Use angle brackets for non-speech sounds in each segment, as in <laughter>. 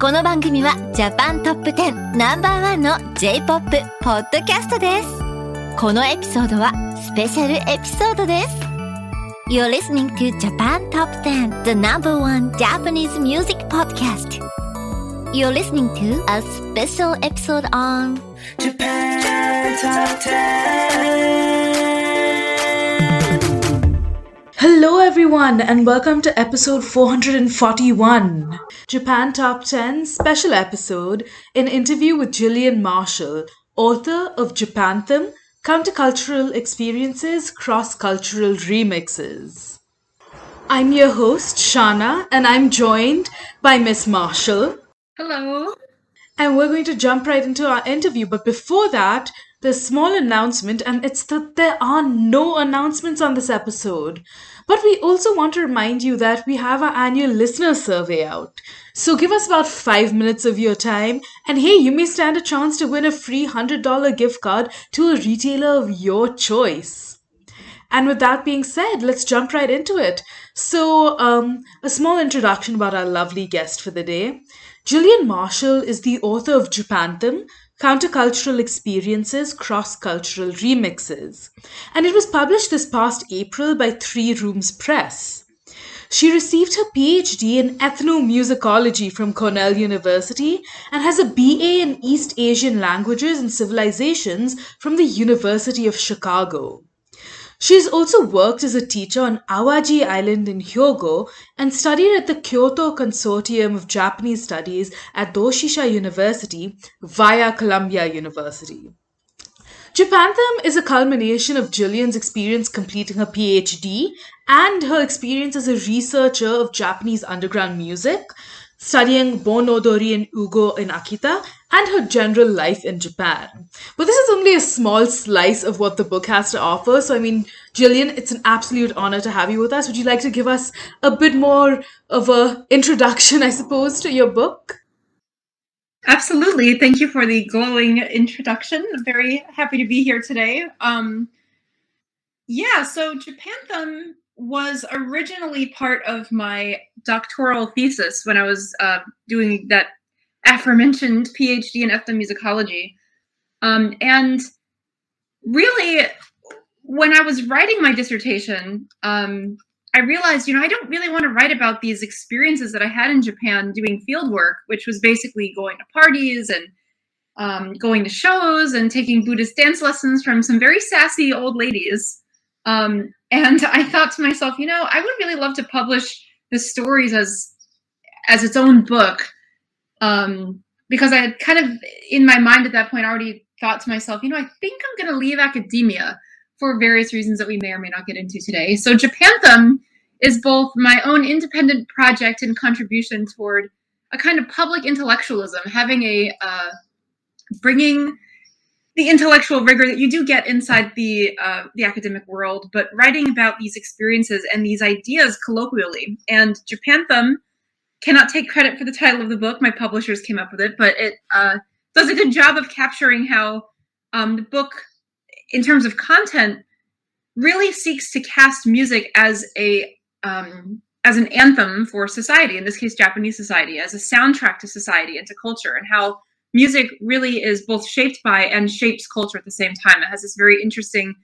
この番組はジャパントップ10ナンバーワンの J-POP ポッドキャストですこのエピソードはスペシャルエピソードです You're listening to Japan Top 10 The number one Japanese music podcast You're listening to a special episode on Japan Top 10. Hello, everyone, and welcome to episode 441, Japan Top 10 special episode, an interview with Jillian Marshall, author of Japanthem Countercultural Experiences Cross Cultural Remixes. I'm your host, Shana, and I'm joined by Miss Marshall. Hello. And we're going to jump right into our interview. But before that, there's a small announcement, and it's that there are no announcements on this episode. But we also want to remind you that we have our annual listener survey out. So give us about five minutes of your time, and hey, you may stand a chance to win a free $100 gift card to a retailer of your choice. And with that being said, let's jump right into it. So, um, a small introduction about our lovely guest for the day. Jillian Marshall is the author of Japanthem, Countercultural Experiences Cross Cultural Remixes, and it was published this past April by Three Rooms Press. She received her PhD in ethnomusicology from Cornell University and has a BA in East Asian Languages and Civilizations from the University of Chicago. She has also worked as a teacher on Awaji Island in Hyogo and studied at the Kyoto Consortium of Japanese Studies at Doshisha University via Columbia University. Japanthem is a culmination of Jillian's experience completing her PhD and her experience as a researcher of Japanese underground music, studying Bon Odori and Ugo in Akita, and her general life in Japan. But this is only a small slice of what the book has to offer. So, I mean, Jillian, it's an absolute honor to have you with us. Would you like to give us a bit more of a introduction, I suppose, to your book? Absolutely. Thank you for the glowing introduction. I'm very happy to be here today. Um, yeah, so Japanthem was originally part of my doctoral thesis when I was uh, doing that aforementioned PhD in ethnomusicology. Um, and really, when I was writing my dissertation, um, I realized, you know, I don't really want to write about these experiences that I had in Japan doing field work, which was basically going to parties and um, going to shows and taking Buddhist dance lessons from some very sassy old ladies. Um, and I thought to myself, you know, I would really love to publish the stories as as its own book, um, because I had kind of in my mind at that point already thought to myself, you know, I think I'm going to leave academia for various reasons that we may or may not get into today. So Japanthem is both my own independent project and contribution toward a kind of public intellectualism, having a uh, bringing the intellectual rigor that you do get inside the uh, the academic world, but writing about these experiences and these ideas colloquially. And Japanthem cannot take credit for the title of the book. My publishers came up with it, but it uh, does a good job of capturing how um, the book in terms of content, really seeks to cast music as a um, as an anthem for society. In this case, Japanese society, as a soundtrack to society and to culture, and how music really is both shaped by and shapes culture at the same time. It has this very interesting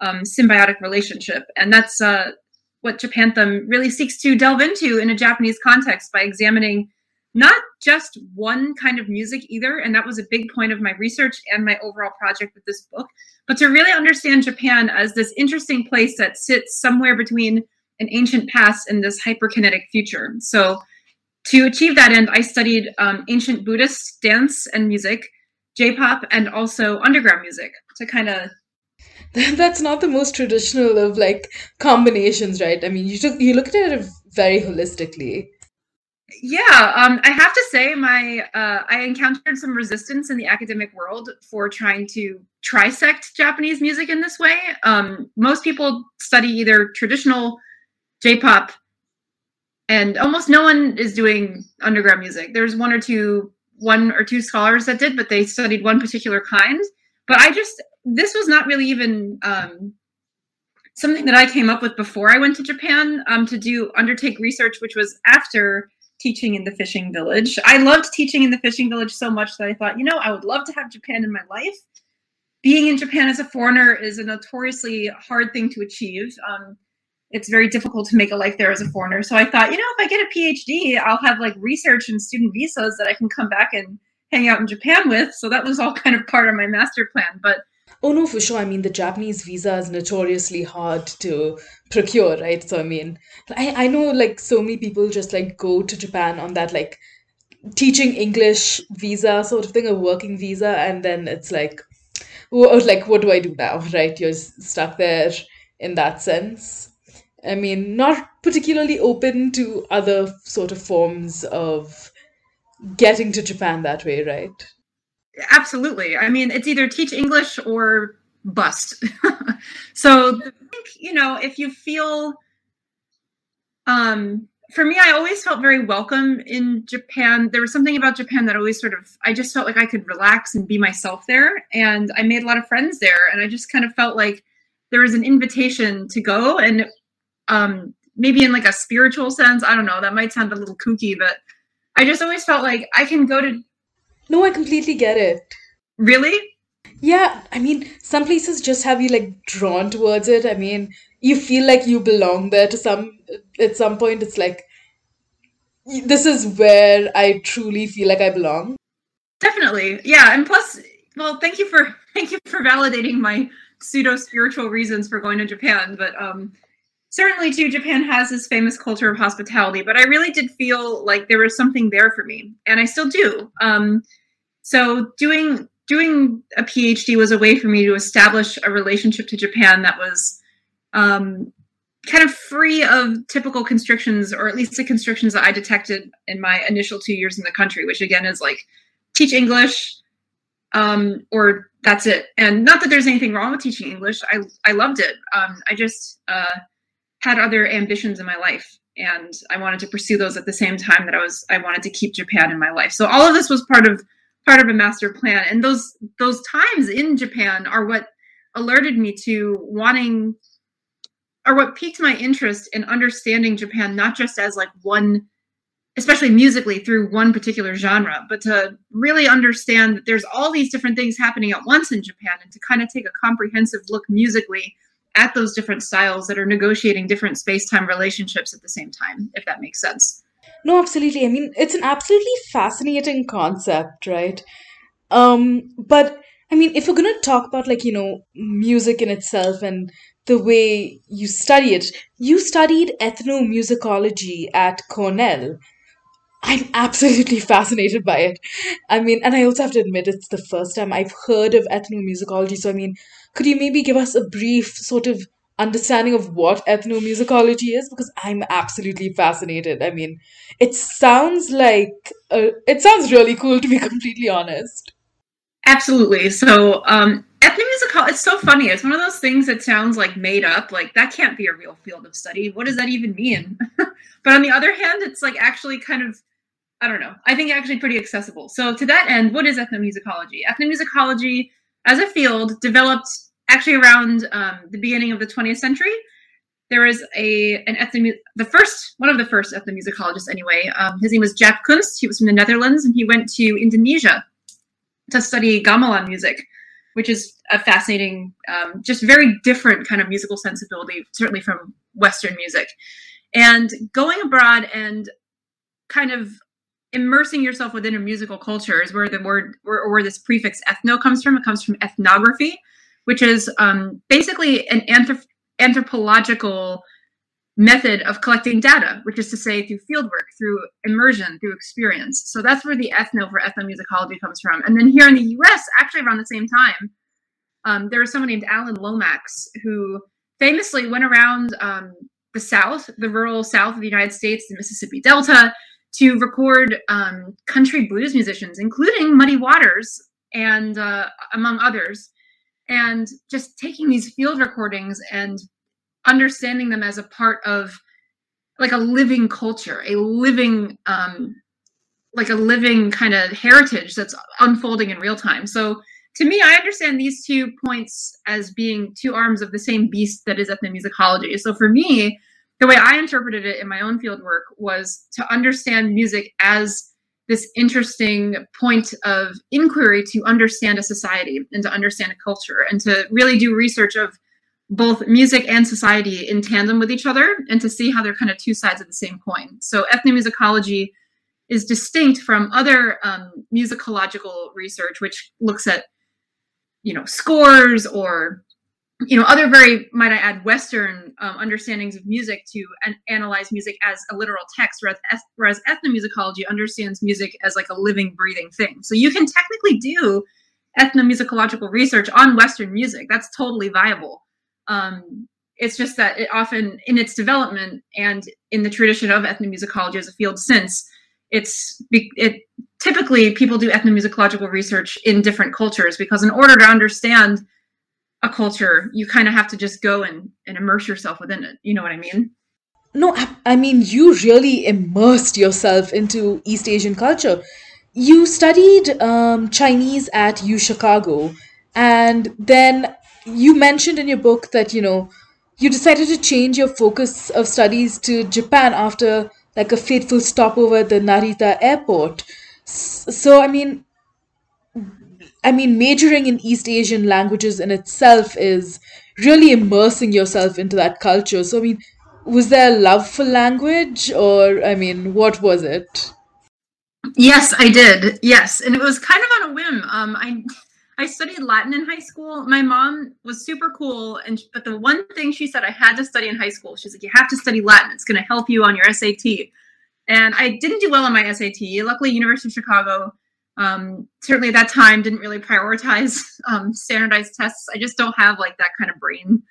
um, symbiotic relationship, and that's uh, what Japanthem really seeks to delve into in a Japanese context by examining not just one kind of music either. And that was a big point of my research and my overall project with this book, but to really understand Japan as this interesting place that sits somewhere between an ancient past and this hyperkinetic future. So, to achieve that end, I studied um, ancient Buddhist dance and music, J pop, and also underground music to kind of <laughs> That's not the most traditional of like combinations, right? I mean, you took you looked at it very holistically. Yeah, um, I have to say, my uh, I encountered some resistance in the academic world for trying to trisect Japanese music in this way. Um, most people study either traditional J-pop, and almost no one is doing underground music. There's one or two, one or two scholars that did, but they studied one particular kind. But I just this was not really even um, something that I came up with before I went to Japan um, to do undertake research, which was after teaching in the fishing village. I loved teaching in the fishing village so much that I thought, you know, I would love to have Japan in my life. Being in Japan as a foreigner is a notoriously hard thing to achieve. Um, it's very difficult to make a life there as a foreigner. So I thought, you know, if I get a PhD, I'll have like research and student visas that I can come back and hang out in Japan with. So that was all <laughs> kind of part of my master plan. But Oh no, for sure. I mean, the Japanese visa is notoriously hard to procure, right? So I mean, I I know like so many people just like go to Japan on that like teaching English visa sort of thing, a working visa, and then it's like, wha- like what do I do now, <laughs> right? You're stuck there in that sense. I mean, not particularly open to other sort of forms of getting to Japan that way, right? Absolutely. I mean, it's either teach English or bust. <laughs> so I think, you know, if you feel um for me, I always felt very welcome in Japan. There was something about Japan that always sort of, I just felt like I could relax and be myself there. And I made a lot of friends there. And I just kind of felt like there was an invitation to go. And um, maybe in like a spiritual sense, I don't know, that might sound a little kooky, but I just always felt like I can go to, No, I completely get it. really? Yeah, I mean, some places just have you like drawn towards it. I mean, you feel like you belong there to some, at some point, it's like, this is where I truly feel like I belong. Definitely. Yeah. And plus, well, thank you for, <laughs> thank you for validating my pseudo spiritual reasons for going to Japan. But um, certainly too japan has this famous culture of hospitality but i really did feel like there was something there for me and i still do. Um, so doing doing a phd was a way for me to establish a relationship to japan that was um, kind of free of typical constrictions or at least the constrictions that i detected in my initial two years in the country which again is like teach english um, or that's it. And not that there's anything wrong with teaching english. I, I loved it. Um, i just uh, had other ambitions in my life and I wanted to pursue those at the same time that I was I wanted to keep Japan in my life. So all of this was part of part of a master plan and those those times in Japan are what alerted me to wanting or what piqued my interest in understanding Japan not just as like one especially musically through one particular genre but to really understand that there's all these different things happening at once in Japan and to kind of take a comprehensive look musically at those different styles that are negotiating different space-time relationships at the same time if that makes sense No, absolutely. I mean, it's an absolutely fascinating concept, right? Um, but I mean, if we're gonna talk about like, you know, music in itself and the way you study it, you studied ethnomusicology at Cornell. I'm absolutely <laughs> fascinated by it. I mean, and I also have to admit it's the first time I've heard of ethnomusicology. So, I mean, could you maybe give us a brief sort of understanding of what ethnomusicology is? Because I'm absolutely fascinated. I mean, it sounds like uh, it sounds really cool to be <laughs> completely honest. absolutely so um ethnomusical it's so funny it's one of those things that sounds like made up like that can't be a real field of study what does that even mean <laughs> but on the other hand it's like actually kind of i don't know. I think actually pretty accessible. So to that end what is ethnomusicology? Ethnomusicology as a field developed actually around um, the beginning of the 20th century. There was a an ethno the first one of the first ethnomusicologists anyway um, his name was Jaap Kunst. He was from the netherlands and he went to indonesia to study gamelan music which is a fascinating um, just very different kind of musical sensibility certainly from western music. And going abroad and kind of immersing yourself within a musical culture is where the word where, or where this prefix ethno comes from it comes from ethnography which is um, basically an anthrop- anthropological method of collecting data, which is to say through fieldwork, through immersion, through experience. So that's where the ethno for ethnomusicology comes from. And then here in the US, actually around the same time, um, there was someone named Alan Lomax who famously went around um, the South, the rural South of the United States, the Mississippi Delta, to record um, country blues musicians, including Muddy Waters and uh, among others and just taking these field recordings and understanding them as a part of like a living culture a living um like a living kind of heritage that's unfolding in real time. So to me i understand these two points as being two arms of the same beast that is ethnomusicology. So for me the way I interpreted it in my own field work was to understand music as this interesting point of inquiry to understand a society and to understand a culture and to really do research of both music and society in tandem with each other and to see how they're kind of two sides of the same coin. So ethnomusicology is distinct from other um, musicological research, which looks at, you know, scores or you know other very might i add western um, understandings of music to an- analyze music as a literal text whereas, whereas ethnomusicology understands music as like a living breathing thing. So you can technically do ethnomusicological research on western music. That's totally viable. Um, it's just that it often in its development and in the tradition of ethnomusicology as a field since it's it typically people do ethnomusicological research in different cultures because in order to understand a culture, you kind of have to just go and, and immerse yourself within it. You know what I mean? No, I, mean, you really immersed yourself into East Asian culture. You studied um, Chinese at U Chicago, and then you mentioned in your book that, you know, you decided to change your focus of studies to Japan after like a fateful stopover at the Narita airport. So, I mean, I mean, majoring in East Asian languages in itself is really immersing yourself into that culture. So, I mean, was there a love for language, or I mean, what was it? Yes, I did. Yes, and it was kind of on a whim. Um, I I studied Latin in high school. My mom was super cool, and but the one thing she said I had to study in high school, she's like, you have to study Latin. It's going to help you on your SAT. And I didn't do well on my SAT. Luckily, University of Chicago um, certainly at that time didn't really prioritize <laughs> um, standardized tests. I just don't have like that kind of brain.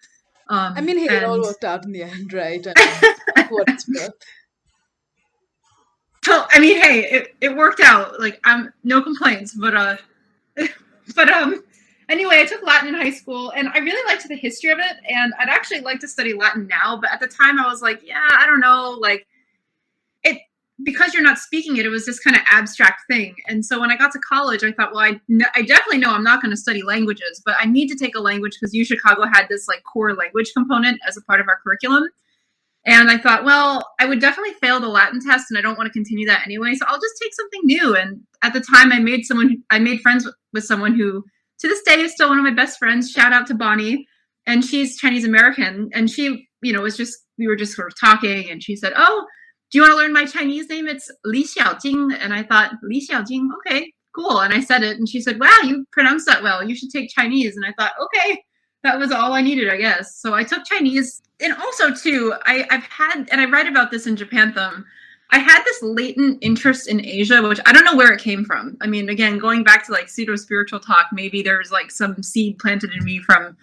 Um, I mean, hey, and... it all worked out in the end, right? I mean, <laughs> worth. So, I mean, hey, it, it worked out. Like, I'm no complaints, but uh, <laughs> but um, anyway, I took Latin in high school, and I really liked the history of it, and I'd actually like to study Latin now, but at the time, I was like, yeah, I don't know, like because you're not speaking it, it was this kind of abstract thing. And so when I got to college, I thought, well, I, I definitely know I'm not going to study languages, but I need to take a language because U Chicago had this like core language component as a part of our curriculum. And I thought, well, I would definitely fail the Latin test, and I don't want to continue that anyway. So I'll just take something new. And at the time, I made someone, I made friends with someone who, to this day, is still one of my best friends. Shout out to Bonnie, and she's Chinese American, and she, you know, was just we were just sort of talking, and she said, "Oh, do you want to learn my Chinese name? It's Li Xiaojing. And I thought, Li Xiaojing, okay, cool. And I said it, and she said, wow, you pronounce that well. You should take Chinese. And I thought, okay, that was all I needed, I guess. So I took Chinese. And also, too, I, I've had, and I write about this in Japanthem, I had this latent interest in Asia, which I don't know where it came from. I mean, again, going back to like pseudo spiritual talk, maybe there's like some seed planted in me from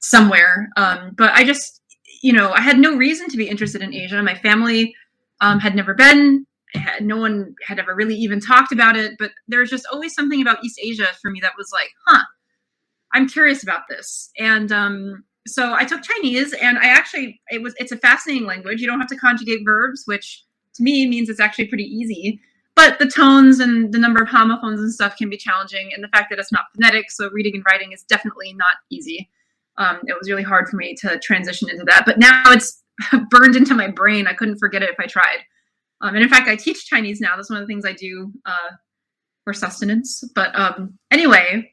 somewhere. Um, but I just, you know, I had no reason to be interested in Asia. My family um, had never been. Had, no one had ever really even talked about it, but there was just always something about East Asia for me that was like, huh, I'm curious about this. And um, so I took Chinese, and I actually it was it's a fascinating language. You don't have to conjugate verbs, which to me means it's actually pretty easy. But the tones and the number of homophones and stuff can be challenging, and the fact that it's not phonetic, so reading and writing is definitely not easy. Um, it was really hard for me to transition into that. But now it's <laughs> burned into my brain. I couldn't forget it if I tried. Um, and in fact, I teach Chinese now. That's one of the things I do uh, for sustenance. But um, anyway,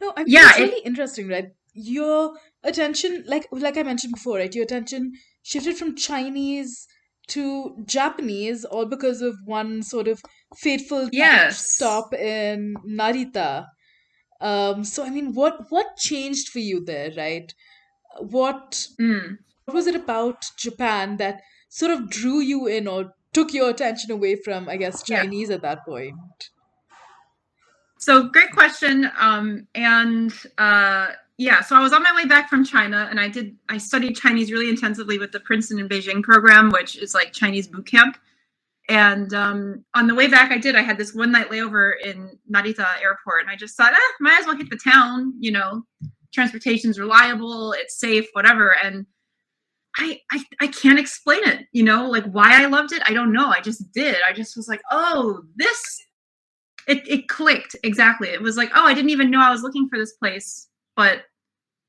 no, I mean, yeah, it's really it, interesting, right? Your attention, like like I mentioned before, right? Your attention shifted from Chinese to Japanese, all because of one sort of fateful yes. stop in Narita. Um, so I mean, what what changed for you there, right? What mm what was it about Japan that sort of drew you in or took your attention away from, I guess, Chinese yeah. at that point? So great question. Um, and uh, yeah, so I was on my way back from China, and I did I studied Chinese really intensively with the Princeton and Beijing program, which is like Chinese boot camp. And um, on the way back, I did. I had this one night layover in Narita Airport, and I just thought, eh, might as well hit the town. You know, transportation's reliable, it's safe, whatever. And I, I I can't explain it, you know, like why I loved it. I don't know. I just did. I just was like, oh, this it, it clicked exactly. It was like, oh, I didn't even know I was looking for this place, but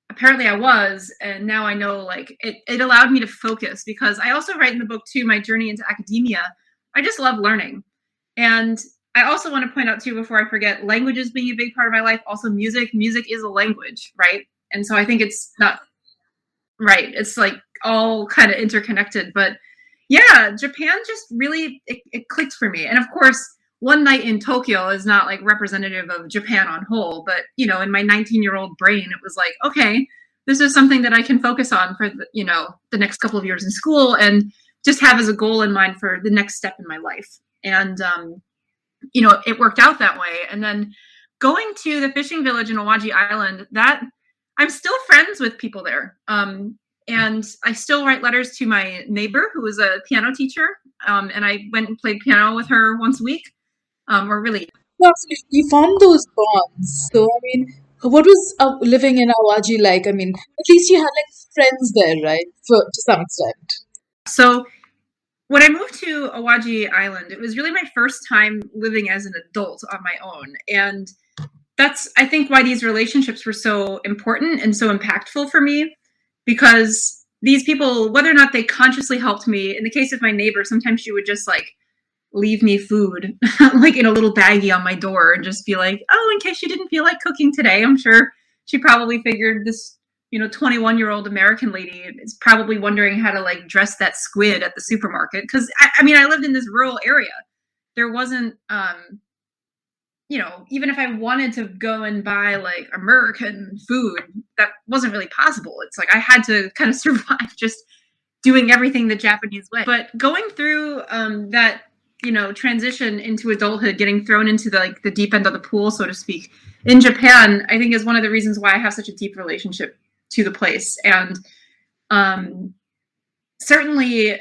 apparently I was, and now I know like it, it allowed me to focus because I also write in the book too my journey into academia. I just love learning. And I also want to point out too before I forget languages being a big part of my life, also music. Music is a language, right? And so I think it's not right. It's like all kind of interconnected. But yeah, Japan just really it, it clicked for me. And of course, one night in Tokyo is not like representative of Japan on whole, but you know, in my 19 year old brain, it was like, okay, this is something that I can focus on for the, you know the next couple of years in school and just have as a goal in mind for the next step in my life. And um, you know, it worked out that way. And then going to the fishing village in Awaji Island, that I'm still friends with people there. Um, and I still write letters to my neighbor who is a piano teacher. Um, and I went and played piano with her once a week. Um, or really, No, absolutely. You formed those bonds. So, I mean, what was uh, living in Awaji like? I mean, at least you had like friends there, right? For to some extent. so when I moved to Awaji Island, it was really my first time living as an adult on my own. And that's, I think, why these relationships were so important and so impactful for me because these people, whether or not they consciously helped me, in the case of my neighbor, sometimes she would just like leave me food, <laughs> like in a little baggie on my door, and just be like, oh, in case you didn't feel like cooking today. I'm sure she probably figured this, you know, 21 year old American lady is probably wondering how to like dress that squid at the supermarket. Cause I, I mean, I lived in this rural area. There wasn't, um, you know, even if I wanted to go and buy like American food, that wasn't really possible. It's like I had to <laughs> kind of survive just doing everything the Japanese way. But going through um, that, you know, transition into adulthood, getting thrown into the like the deep end of the pool, so to speak, in Japan, I think is one of the reasons why I have such a deep relationship to the place. And um, certainly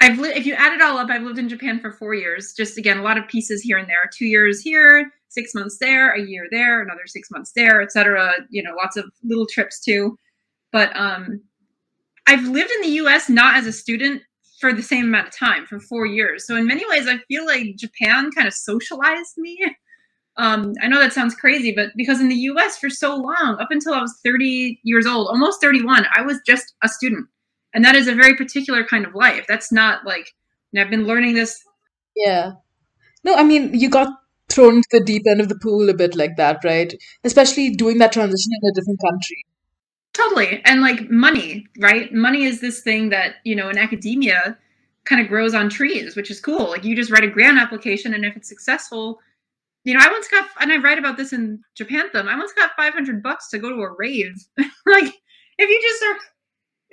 I've li- if you add it all up, I've lived in Japan for four years. Just again, a lot of pieces here and there. Two years here, six months there, a year there, another six months there, etc. You know, lots of little trips too. But um, I've lived in the U.S. not as a student for the same amount of time, for four years. So in many ways, I feel like Japan kind of socialized me. Um, I know that sounds crazy, but because in the U.S. for so long, up until I was 30 years old, almost 31, I was just a student and that is a very particular kind of life that's not like and i've been learning this Yeah. No, I mean, you got thrown to the deep end of the pool a bit like that, right? Especially doing that transition in a different country. totally and like money right money is this thing that you know in academia kind of grows on trees which is cool like you just write a grant application and if it's successful you know i once got and i write about this in Japanthem, i once got 500 bucks to go to a rave <laughs> like if you just are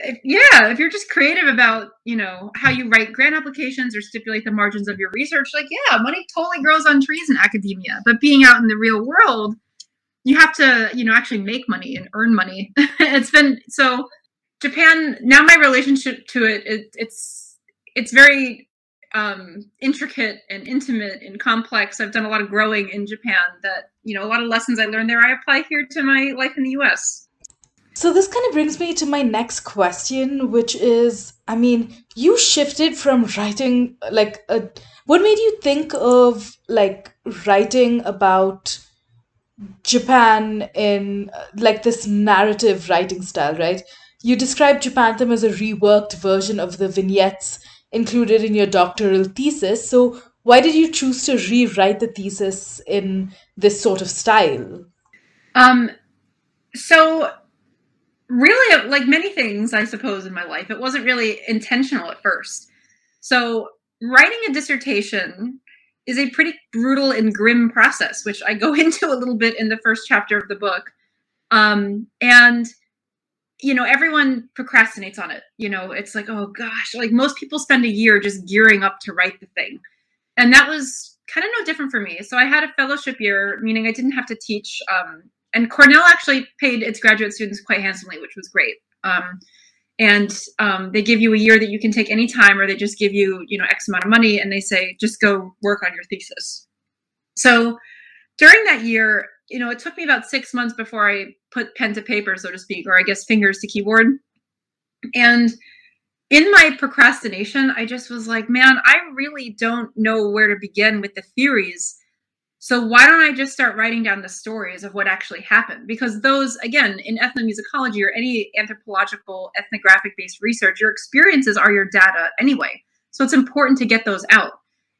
if, yeah if you're just creative about you know how you write grant applications or stipulate the margins of your research like yeah money totally grows on trees in academia. But being out in the real world you have to you know actually make money and earn money. <laughs> It's been so japan now my relationship to it, it it's it's very um intricate and intimate and complex. I've done a lot of growing in japan that you know a lot of lessons i learned there i apply here to my life in the us So this kind of brings me to my next question, which is, I mean, you shifted from writing like a, what made you think of like writing about Japan in like this narrative writing style, right? You described Japanthem as a reworked version of the vignettes included in your doctoral thesis. So why did you choose to rewrite the thesis in this sort of style? um so really like many things i suppose in my life it wasn't really intentional at first. So writing a dissertation is a pretty brutal and grim process which i go <laughs> into a little bit in the first chapter of the book. Um, and you know everyone procrastinates on it. You know it's like oh gosh like most people spend a year just gearing up to write the thing. And that was kind of no different for me. So i had a fellowship year meaning i didn't have to teach um, and Cornell actually paid its graduate students quite handsomely, which was great. Um, and um, they give you a year that you can take any time, or they just give you, you know, X amount of money, and they say just go work on your thesis. So during that year, you know, it took me about six months before I put pen to paper, so to speak, or I guess fingers to keyboard. And in my procrastination, I just was like, man, I really don't know where to begin with the theories So why don't I just start writing down the stories of what actually happened? Because those, again, in ethnomusicology or any anthropological ethnographic based research, your experiences are your data anyway. So it's important to get those out.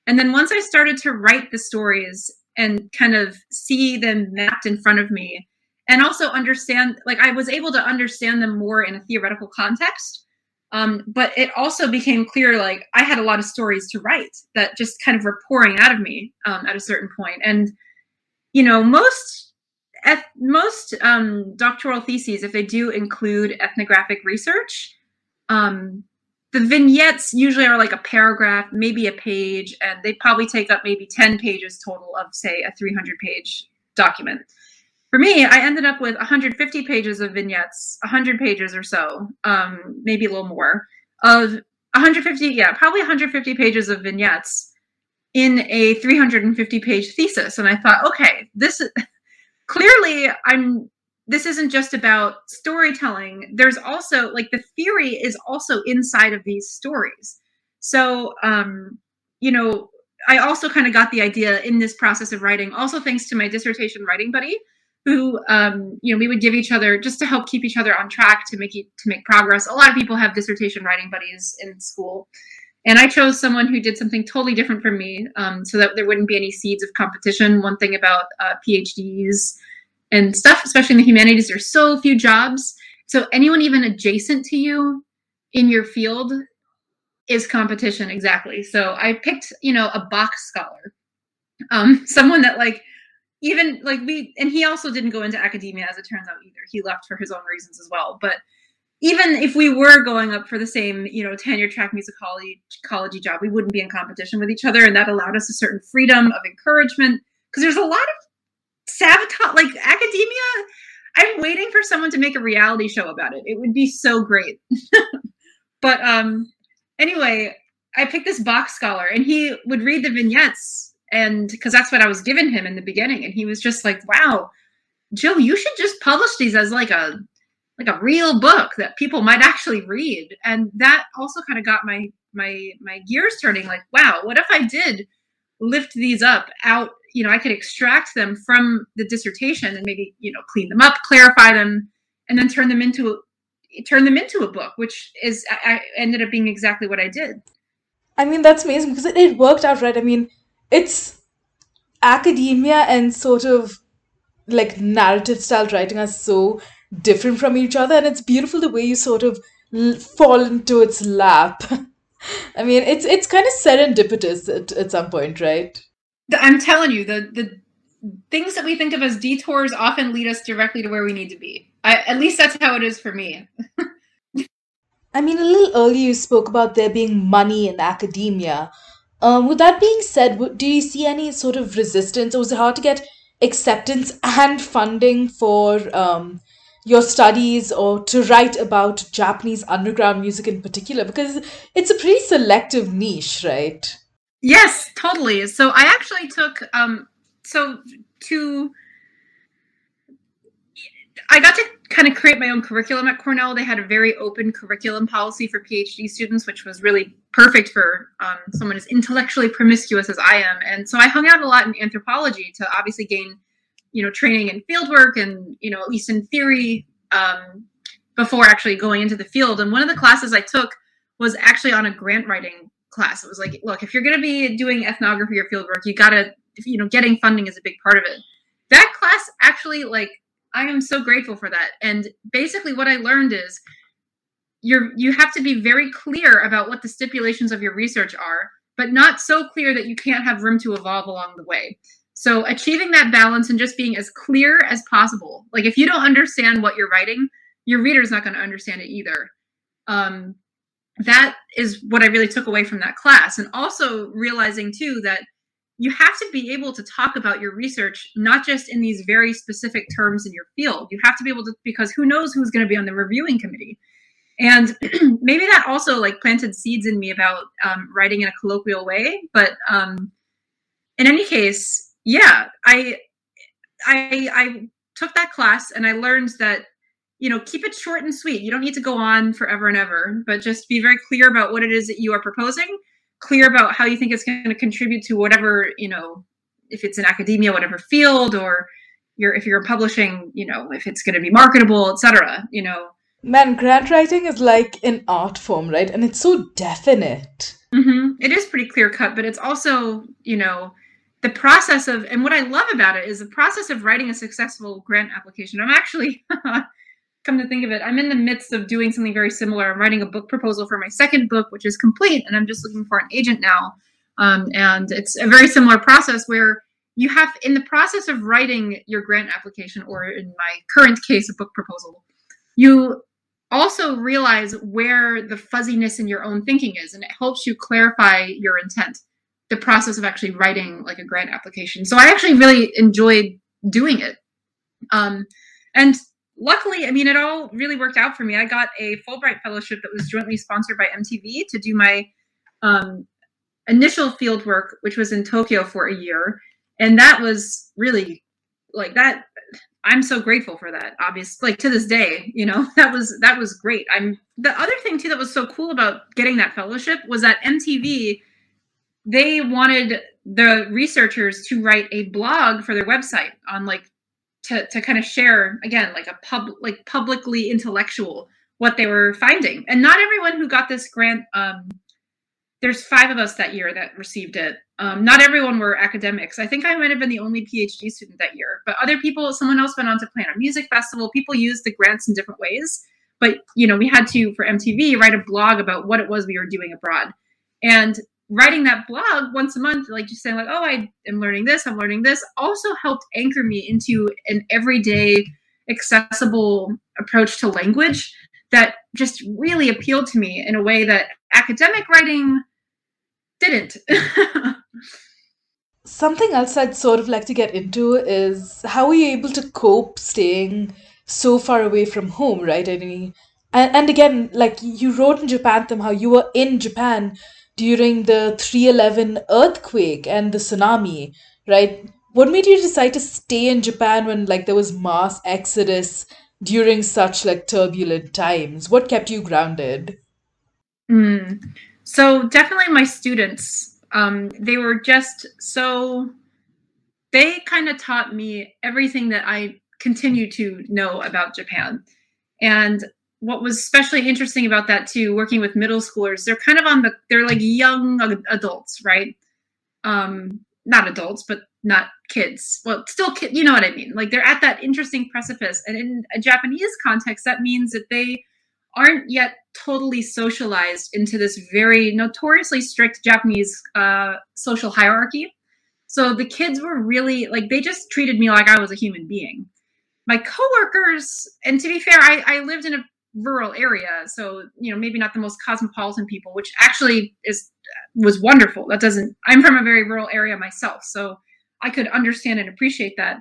And then once I started to write the stories and kind of see them mapped in front of me, and also understand, like I was able to understand them more in a theoretical context. Um, but it also became clear, like I had a lot of stories to write that just kind of were pouring out of me um, at a certain point. And you know, most eth- most um, doctoral theses, if they do include ethnographic research, um, the vignettes usually are like a paragraph, maybe a page, and they probably take up maybe 10 pages total of, say, a 300 page document. For me, I ended up with 150 pages of vignettes, 100 pages or so, um, maybe a little more, of 150, yeah, probably 150 pages of vignettes in a 350 page thesis. And I thought, okay, this <laughs> clearly I'm this isn't just about storytelling there's also like the theory is also inside of these stories so um you know i also kind of got the idea in this process of writing also thanks to my dissertation writing buddy who um you know we would give each other just to help keep each other on track to make it to make progress a lot of people have dissertation writing buddies in school and i chose someone who did something totally different from me um, so that there wouldn't be any seeds of competition one thing about uh, phds and stuff, especially in the humanities, there's so few jobs. So anyone even adjacent to you in your field is competition exactly. So I picked, you know, a Bach scholar, um, <laughs> someone that like even like we, and he also didn't go into academia as it turns out either. He left for his own reasons as well. But even if we were going up for the same, you know, tenure track musicology job, we wouldn't be in competition with each other, and that allowed us a certain freedom of encouragement because there's a lot of sabotage like academia i'm waiting for someone to make a reality show about it it would be so great <laughs> but um anyway i picked this Bach scholar and he would read the vignettes and because that's what i was giving him in the beginning and he was just like wow Joe, you should just publish these as like a like a real book that people might actually read and that also kind of got my my my gears turning like wow what if i did lift these up out you know i could extract them from the dissertation and maybe you know clean them up clarify them and then turn them into turn them into a book which is i, ended up being exactly what i did I mean, that's amazing because it, it worked out right. I mean, it's academia and sort of like narrative style writing are so different from each other, and it's beautiful the way you sort of l- fall into its lap. <laughs> I mean, it's it's kind of serendipitous at, at some point, right? i'm telling you the the things that we think of as detours often lead us directly to where we need to be I, at least that's how it is for me <laughs> I mean, a little earlier you spoke about there being money in academia. Um, with that being said, do you see any sort of resistance, or was it hard to get acceptance <laughs> and funding for um, your studies or to write about Japanese underground music in particular? Because it's a pretty selective niche, right? Yes, totally. So I actually took um so to I got to kind of create my own curriculum at Cornell. They had a very open curriculum policy for PhD students, which was really perfect for um, someone as intellectually promiscuous as I am. And so I hung out a lot in anthropology to obviously gain, you know, training in fieldwork and you know at least in theory um, before actually going into the field. And one of the classes I took was actually on a grant writing class. It was like, look, if you're going to be doing ethnography or fieldwork, you got to, you know, getting funding is a big part of it. That class actually, like, I am so grateful for that. And basically, what I learned is you're you have to be very clear about what the stipulations of your research are, but not so clear that you can't have room to evolve along the way. So achieving that balance and just being as clear as possible. Like if you don't understand what you're writing, your reader's not going to understand it either. Um, that is what I really took away from that class. And also realizing too that you have to be able to talk about your research, not just in these very specific terms in your field. You have to be able to, because who knows who's going to be on the reviewing committee. And <clears throat> maybe that also like planted seeds in me about um, writing in a colloquial way. But um, in any case, yeah, I, I, I took that class and I learned that you know keep it short and sweet you don't need to go on forever and ever but just be very clear about what it is that you are proposing clear about how you think it's going to contribute to whatever you know if it's in academia, whatever field, or you're if you're publishing, you know, if it's going to be marketable, etc. You know, Man, grant writing is like an art form, right? And it's so definite. hmm It is pretty clear cut, but it's also, you know, the process of, and what I love about it is the process of writing a successful grant application. I'm actually, <laughs> come to think of it, I'm in the midst of doing something very similar. I'm writing a book proposal for my second book, which is complete, and I'm just looking for an agent now. Um, and it's a very similar process where you have, in the process of writing your grant application, or in my current case, a book proposal, you also realize where the fuzziness in your own thinking is and it helps you clarify your intent the process of actually writing like a grant application so i actually really enjoyed doing it um, and luckily i mean it all really worked out for me i got a fulbright fellowship that was jointly sponsored by mtv to do my um, initial field work which was in tokyo for a year and that was really like that I'm so grateful for that. Obviously, like to this day, you know, <laughs> that was that was great. I'm the other thing too that was so cool about getting that fellowship was that MTV they wanted the researchers to write a blog for their website on like to to kind of share again like a pub like publicly intellectual what they were finding. And not everyone who got this grant um there's five of us that year that received it. Um, not everyone were academics. I think I might have been the only PhD student that year, but other people, someone else went on to plan a music festival. People used the grants in different ways. But you know, we had to for MTV write a blog about what it was we were doing abroad, and writing that blog once a month, like just saying like, oh, I am learning this, I'm learning this, also helped anchor me into an everyday, accessible approach to language that just really appealed to me in a way that academic writing didn't. <laughs> Something else I'd sort of like to get into is how are you able to cope staying so far away from home, right? I mean, and, and again, like you wrote in Japanthem how you were in Japan during the 311 earthquake and the tsunami, right? What made you decide to stay in Japan when like there was mass exodus during such like turbulent times? What kept you grounded? Mm. So definitely my students, um, they were just so they kind of taught me everything that I continue to know about Japan. And what was especially interesting about that too, working with middle schoolers, they're kind of on the they're like young adults, right? Um, not adults, but not kids. Well, still kid, you know what I mean? Like they're at that interesting precipice. And in a Japanese context, that means that they aren't yet totally socialized into this very notoriously strict Japanese uh, social hierarchy. So the kids were really like they just treated me like I was a human being. My coworkers, and to be fair, I, I lived in a rural area, so you know maybe not the most cosmopolitan people, which actually is was wonderful. That doesn't. I'm from a very rural area myself, so I could understand and appreciate that.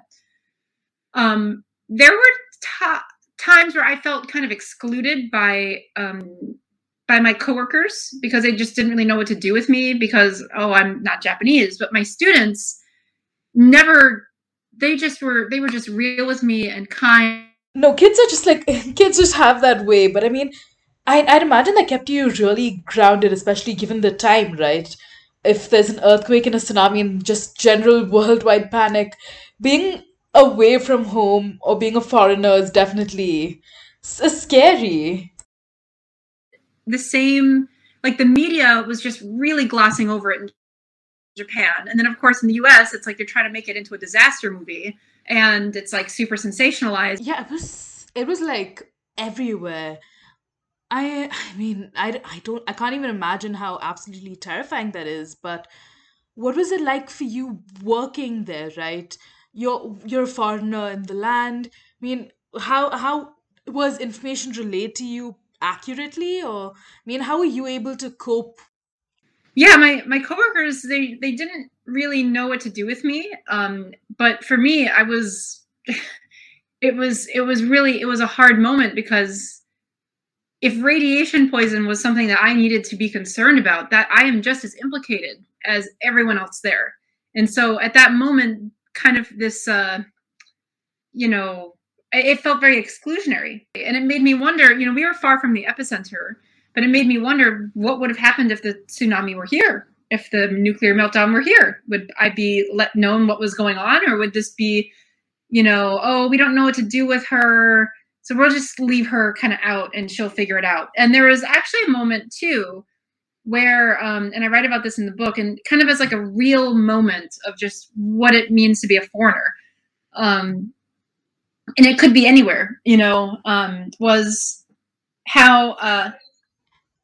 Um, there were t- times where I felt kind of excluded by um, by my coworkers because they just didn't really know what to do with me because oh I'm not Japanese, but my students never they just were they were just real with me and kind. No, kids are just like <laughs> kids just have that way, but I mean, I I'd imagine that kept you really grounded, especially given the time, right? If there's an earthquake and a tsunami and just general worldwide panic, being away from home or being a foreigner is definitely s- scary. The same like the media was just really glossing over it in Japan. And then of course in the US it's like they're trying to make it into a disaster movie and it's like super sensationalized. Yeah, it was it was like everywhere. I I mean, I, I don't I can't even imagine how absolutely terrifying that is, but what was it like for you working there, right? You're you're a foreigner in the land. I mean, how how was information relayed to you accurately or I mean, how were you able to cope? Yeah, my my coworkers they they didn't really know what to do with me. Um but for me I was <laughs> it was it was really it was a hard moment because if radiation poison was something that I needed to be concerned about, that I am just as implicated as everyone else there. And so at that moment, kind of this, uh, you know, it felt very exclusionary. And it made me wonder, you know, we were far from the epicenter, but it made me wonder what would have happened if the tsunami were here. If the nuclear meltdown were here. Would I be let known what was going on, or would this be, you know, oh, we don't know what to do with her, so we'll just leave her kind of out and she'll figure it out. And there was actually a moment too where um, and i write about this in the book and kind of as like a real moment of just what it means to be a foreigner um, and it could be anywhere you know um, was how uh,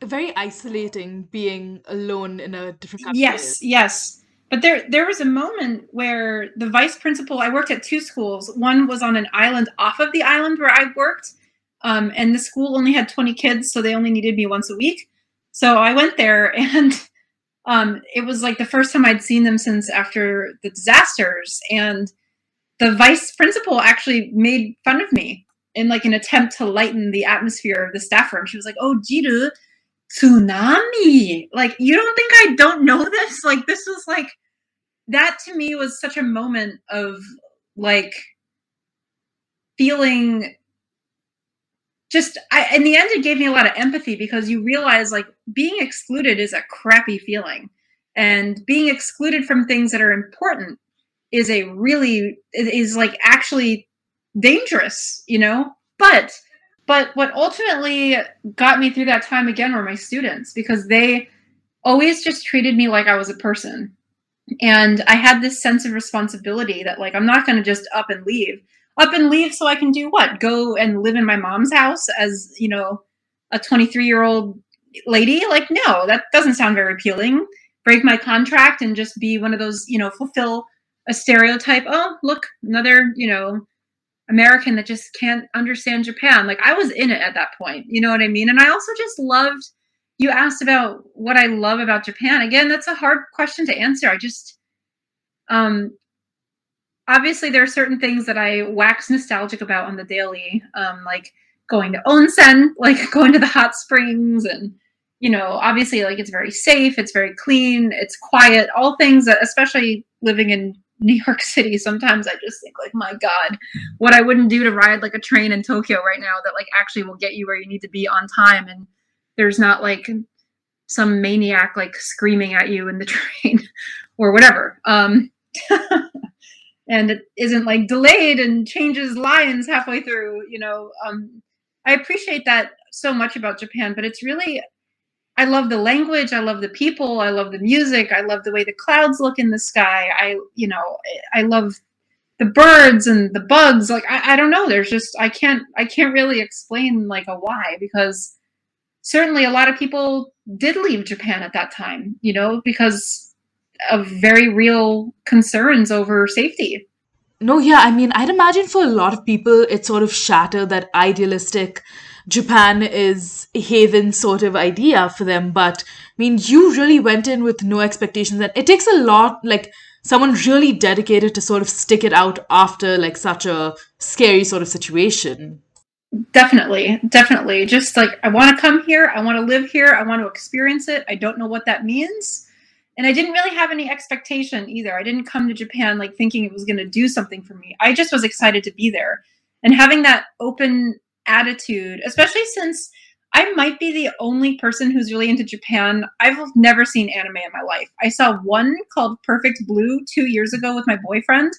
Very isolating being alone in a different country. yes yes. But there there was a moment where the vice principal i worked at two schools. One was on an island off of the island where i worked um, and the school only had 20 kids so they only needed me once a week. So i went there <laughs> and um, it was like the first time i'd seen them since after the disasters and the vice principal actually made fun of me in like an attempt to lighten the atmosphere of the staff room. She was like oh jiru tsunami. Like you don't think i don't know this? Like this was like that to me was such a moment of like feeling just I, in the end it gave me a lot of empathy because you realize like being excluded is a crappy feeling. And being excluded from things that are important is a really is like actually dangerous you know? But but what ultimately got me through that time again were my students because they always just treated me like i was a person. And i had this sense of responsibility that like i'm not going to just up and leave. Up and leave so i can do what? Go and live in my mom's house as you know a 23 year old lady? Like no that doesn't sound very appealing. Break my contract and just be one of those you know fulfill a stereotype oh look another you know american that just can't understand japan. Like i was in it at that point you know what i mean? And i also just loved you asked about what i love about japan. Again that's a hard question to answer. I just um obviously there are certain things that i wax nostalgic about on the daily um like going to onsen <laughs> like going to the hot springs and you know obviously like it's very safe it's very clean it's quiet all things that especially living in new york city sometimes i just think like my god what i wouldn't do to ride like a train in tokyo right now that like actually will get you where you need to be on time and there's not like some maniac like screaming at you in the <laughs> train or whatever um <laughs> and it isn't like delayed and changes lines halfway through you know um i appreciate that so much about japan but it's really i love the language i love the people i love the music i love the way the clouds look in the sky i you know i love the birds and the bugs like I, I don't know there's just i can't i can't really explain like a why because certainly a lot of people did leave japan at that time you know because of very real concerns over safety. No, yeah, I mean, I'd imagine for a lot of people, it sort of shattered that idealistic Japan is a haven sort of idea for them. But I mean, you really went in with no expectations, and it takes a lot, like someone really dedicated to sort of stick it out after like such a scary sort of situation. definitely definitely just like i want to come here i want to live here i want to experience it i don't know what that means and i didn't really have any expectation either i didn't come to japan like thinking it was going to do something for me i just was excited to be there and having that open attitude especially since i might be the only person who's really into japan i've never seen anime in my life i saw one called perfect blue two years ago with my boyfriend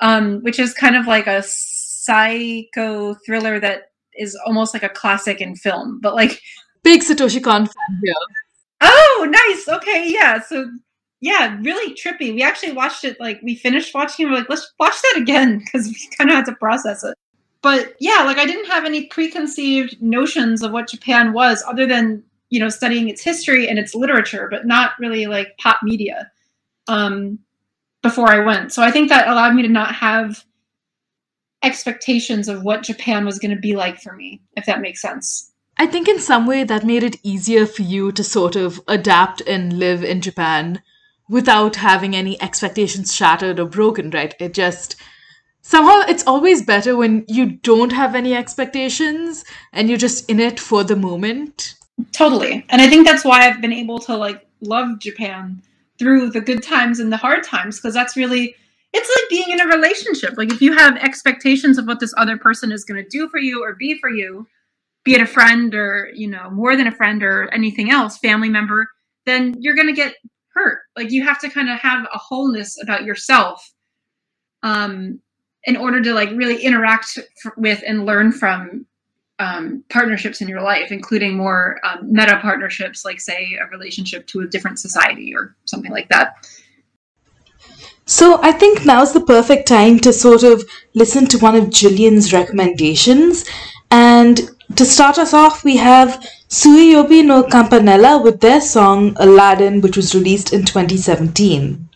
um, which is kind of like a psycho thriller that is almost like a classic in film but like Big Satoshi Kon fan here. Oh, nice. Okay, yeah. So yeah, really trippy. We actually watched it like we finished watching it. We're like, let's watch that again because we kind of had to process it. But yeah, like I didn't have any preconceived notions of what Japan was, other than you know studying its history and its literature, but not really like pop media um, before I went. So I think that allowed me to not have expectations of what Japan was going to be like for me, if that makes sense. I think in some way that made it easier for you to sort of adapt and live in Japan without having any expectations shattered or broken, right? It just somehow it's always better when you don't have any expectations and you're just in it for the moment. Totally. And I think that's why I've been able to like love Japan through the good times and the hard times because that's really it's like being in a relationship. Like if you have expectations of what this other person is going to do for you or be for you, be it a friend or, you know, more than a friend or anything else, family member, then you're going to get hurt. Like you have to kind of have a wholeness about yourself um, in order to like really interact f- with and learn from um, partnerships in your life, including more um, meta partnerships, like say a relationship to a different society or something like that. So I think now's the perfect time to sort of listen to one of Jillian's recommendations. And to start us off, we have Suiyobi no Campanella with their song Aladdin, which was released in 2017.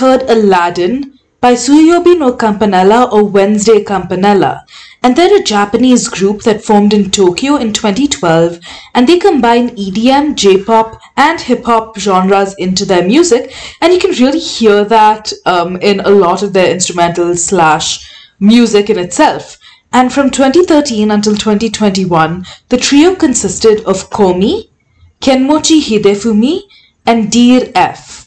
Heard Aladdin by Suyobi no Campanella or Wednesday Campanella. And they're a Japanese group that formed in Tokyo in 2012 and they combine EDM, J-pop and hip-hop genres into their music and you can really hear that um, in a lot of their instrumental slash music in itself. And from 2013 until 2021, the trio consisted of Komi, Kenmochi Hidefumi, and Dir.F.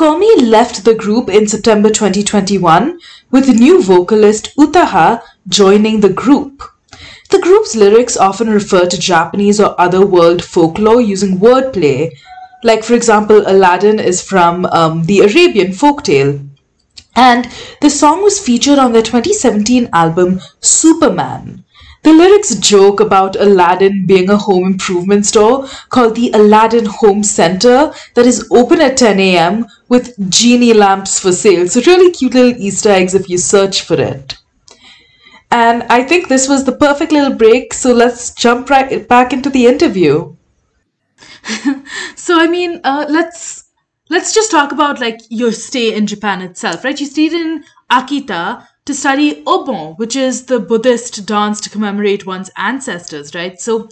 Komi left the group in September 2021 with the new vocalist Utaha joining the group. The group's lyrics often refer to Japanese or other world folklore using wordplay. Like, for example, Aladdin is from um, the Arabian folktale. And the song was featured on their 2017 album Superman. The lyrics joke about Aladdin being a home improvement store called the Aladdin Home Center that is open at 10 a.m. with genie lamps for sale. So, really cute little Easter eggs if you search for it. And I think this was the perfect little break, so let's jump right back into the interview. <laughs> so, I mean, uh, let's let's just talk about like your stay in Japan itself, right? You stayed in Akita, to study Obon, which is the Buddhist dance to commemorate one's ancestors, right? So,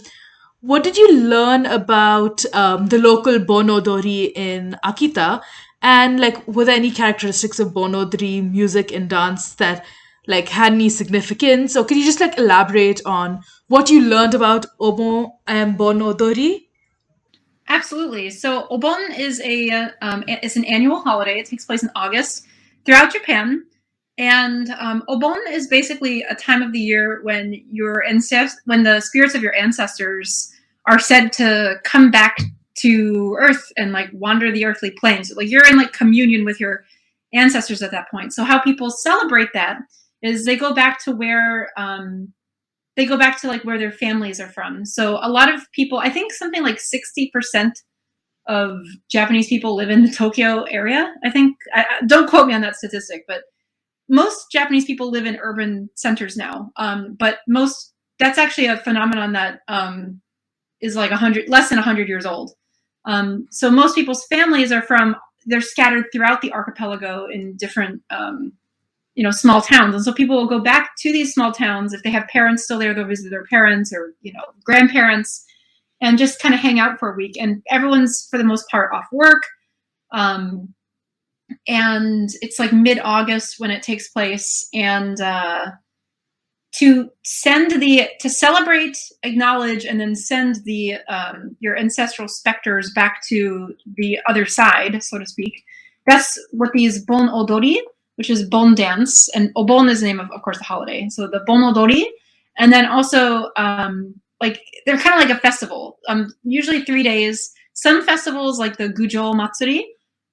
what did you learn about um, the local Bon Odori in Akita? And like, were there any characteristics of Bon Odori music and dance that like had any significance? Or could you just like elaborate on what you learned about Obon and Bon Odori? Absolutely. So Obon is a uh, um, it's an annual holiday. It takes place in August throughout Japan. And um, Obon is basically a time of the year when your ancest- when the spirits of your ancestors are said to come back to Earth and like wander the earthly planes. Like you're in like communion with your ancestors at that point. So how people celebrate that is they go back to where um, they go back to like where their families are from. So a lot of people, I think something like sixty percent of Japanese people live in the Tokyo area. I think I, don't quote me on that statistic, but most Japanese people live in urban centers now, um, but most that's actually a phenomenon that um, is like a hundred less than a hundred years old. Um, so most people's families are from they're scattered throughout the archipelago in different um, you know small towns, and so people will go back to these small towns if they have parents still there. They'll visit their parents or you know grandparents and just kind of hang out for a week. And everyone's for the most part off work. Um, and it's like mid August when it takes place. And uh, to send the to celebrate, acknowledge, and then send the um, your ancestral specters back to the other side, so to speak. That's what these bon odori, which is bon dance, and obon is the name of, of course, the holiday. So the bon odori, and then also um, like they're kind of like a festival. Um, usually three days. Some festivals like the Gujo Matsuri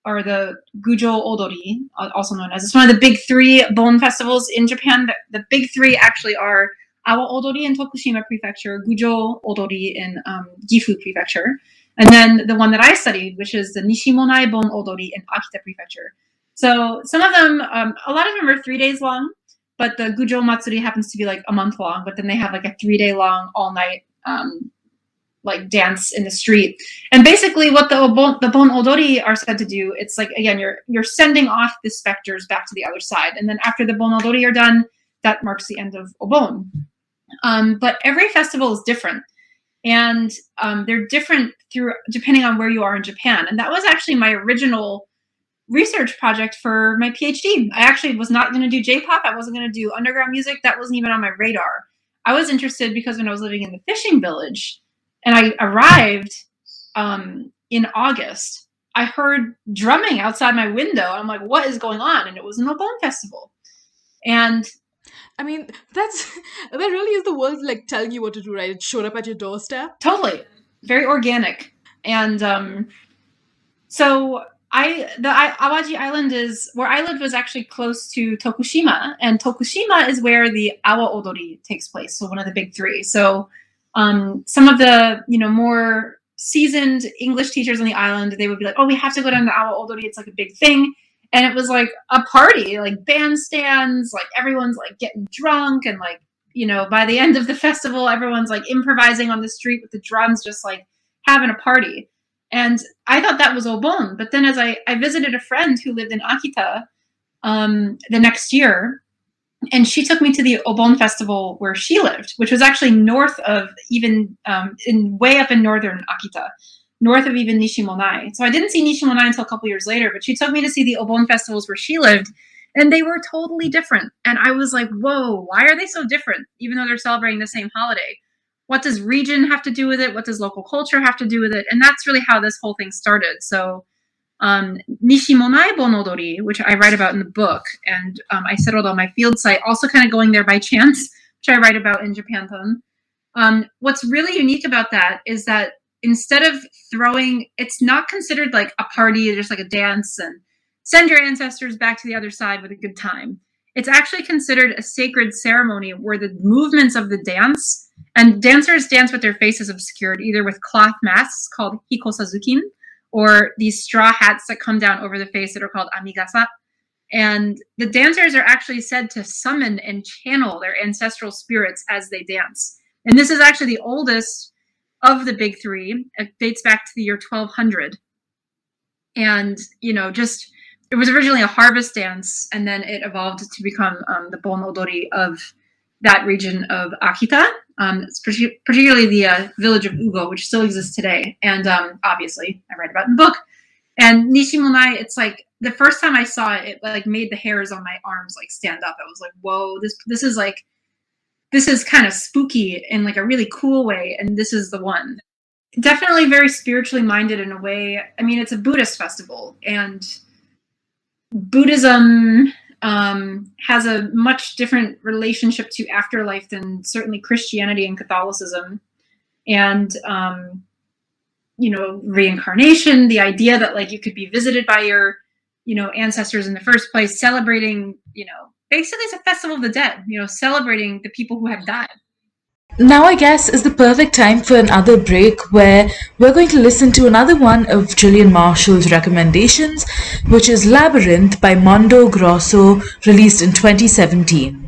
or the Gujo Odori, also known as. It's one of the big three Bon festivals in Japan. The, the big three actually are Awa Odori in Tokushima Prefecture, Gujo Odori in um, Gifu Prefecture, and then the one that I studied, which is the Nishimonai Bon Odori in Akita Prefecture. So some of them, um, a lot of them are three days long, but the Gujo Matsuri happens to be like a month long. But then they have like a three day long, all night um, like dance in the street. And basically, what the obon, the bon odori are said to do, it's like again, you're you're sending off the specters back to the other side, and then after the bon odori are done, that marks the end of obon. Um, but every festival is different, and um, they're different through depending on where you are in Japan. And that was actually my original research project for my PhD. I actually was not going to do J-pop. I wasn't going to do underground music. That wasn't even on my radar. I was interested because when I was living in the fishing village, and I arrived um, in August. I heard drumming outside my window. I'm like, what is going on? And it was an Obon festival. And I mean, that's <laughs> that really is the world like telling you what to do, right? It showed up at your doorstep. Totally. Very organic. And um so I the I, Awaji Island is where I lived was actually close to Tokushima, and Tokushima is where the Awa Odori takes place. So one of the big three. So um, some of the you know more seasoned English teachers on the island, they would be like, "Oh, we have to go down to Awa Odori. It's like a big thing." And it was like a party, like bandstands, like everyone's like getting drunk and like you know by the end of the festival, everyone's like improvising on the street with the drums, just like having a party. And I thought that was Obon. But then as I, I visited a friend who lived in Akita um, the next year, and she took me to the Obon Festival where she lived, which was actually north of even um, in way up in northern Akita, north of even Nishimonai. So I didn't see Nishimonai until a couple years later, but she took me to see the Obon festivals where she lived, and they were totally different. And I was like, "Whoa, why are they so different? Even though they're celebrating the same holiday." What does region have to do with it? What does local culture have to do with it? And that's really how this whole thing started. So um, Nishimonai Bon Odori, which I write about in the book, and um, I settled on my field site, also kind of going there by <laughs> chance, which I write about in Japanthem. Um, what's really unique about that is that instead of throwing, it's not considered like a party, just like a dance and send your ancestors back to the other side with a good time. It's actually considered a sacred ceremony where the movements of the dance and dancers dance with their faces obscured, either with cloth masks called hikosazukin or these straw hats that come down over the face that are called amigasa. And the dancers are actually said to summon and channel their ancestral spirits as they dance. And this is actually the oldest of the big three. It dates back to the year 1200. And, you know, just it was originally a harvest dance and then it evolved to become um, the bon odori of that region of Akita, um, particularly the uh, village of Ugo, which still exists today. And um, obviously, I read about in the book. And Nishimonai, it's like the first time I saw it, it like made the hairs on my arms like stand up. I was like, whoa, this this is like this is kind of spooky in like a really cool way, and this is the one. Definitely very spiritually minded in a way. I mean, it's a Buddhist festival, and Buddhism um, has a much different relationship to afterlife than certainly Christianity and Catholicism. And, um, you know, reincarnation, the idea that like you could be visited by your, you know, ancestors in the first place, celebrating, you know, basically it's a festival of the dead, you know, celebrating the people who have died. Now, I guess, is the perfect time for another break where we're going to listen to another one of Jillian Marshall's recommendations, which is Labyrinth by Mondo Grosso, released in 2017.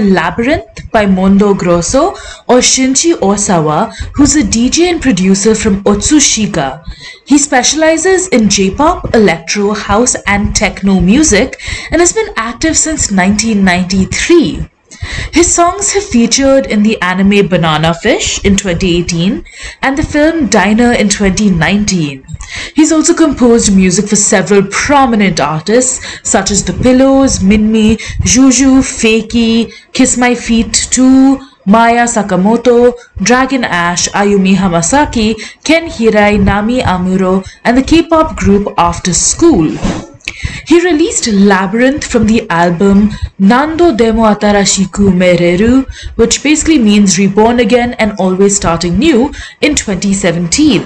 Labyrinth by Mondo Grosso or Shinichi Osawa, who's a DJ and producer from Otsushika. He specializes in J-pop, electro, house and techno music and has been active since 1993. His songs have featured in the anime Banana Fish in 2018 and the film Diner in 2019. He's also composed music for several prominent artists such as The Pillows, Minmi, Juju, Fakey, Kiss My Feet 2, Maya Sakamoto, Dragon Ash, Ayumi Hamasaki, Ken Hirai, Namie Amuro, and the K-pop group After School. He released Labyrinth from the album Nando Demo Atarashiku Umareru, which basically means reborn again and always starting new, in 2017.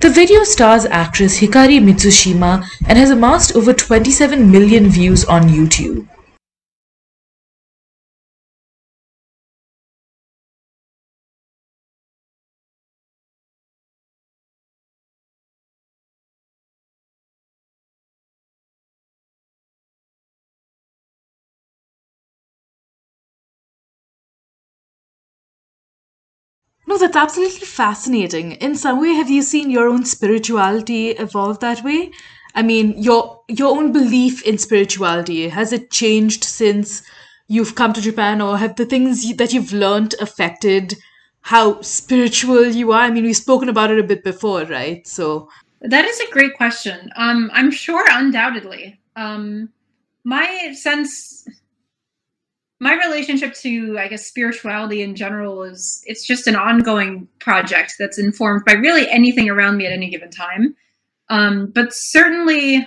The video stars actress Hikari Mitsushima and has amassed over 27 million views on YouTube. That's absolutely fascinating. In some way, have you seen your own spirituality evolve that way? I mean, your your own belief in spirituality has it changed since you've come to Japan, or have the things that you've learned affected how spiritual you are? I mean, we've spoken about it a bit before, right? So, That is a great question. Um, I'm sure, undoubtedly. Um, my sense, my relationship to, I guess, spirituality in general is it's just an ongoing project that's informed by really anything around me at any given time. Um, but certainly,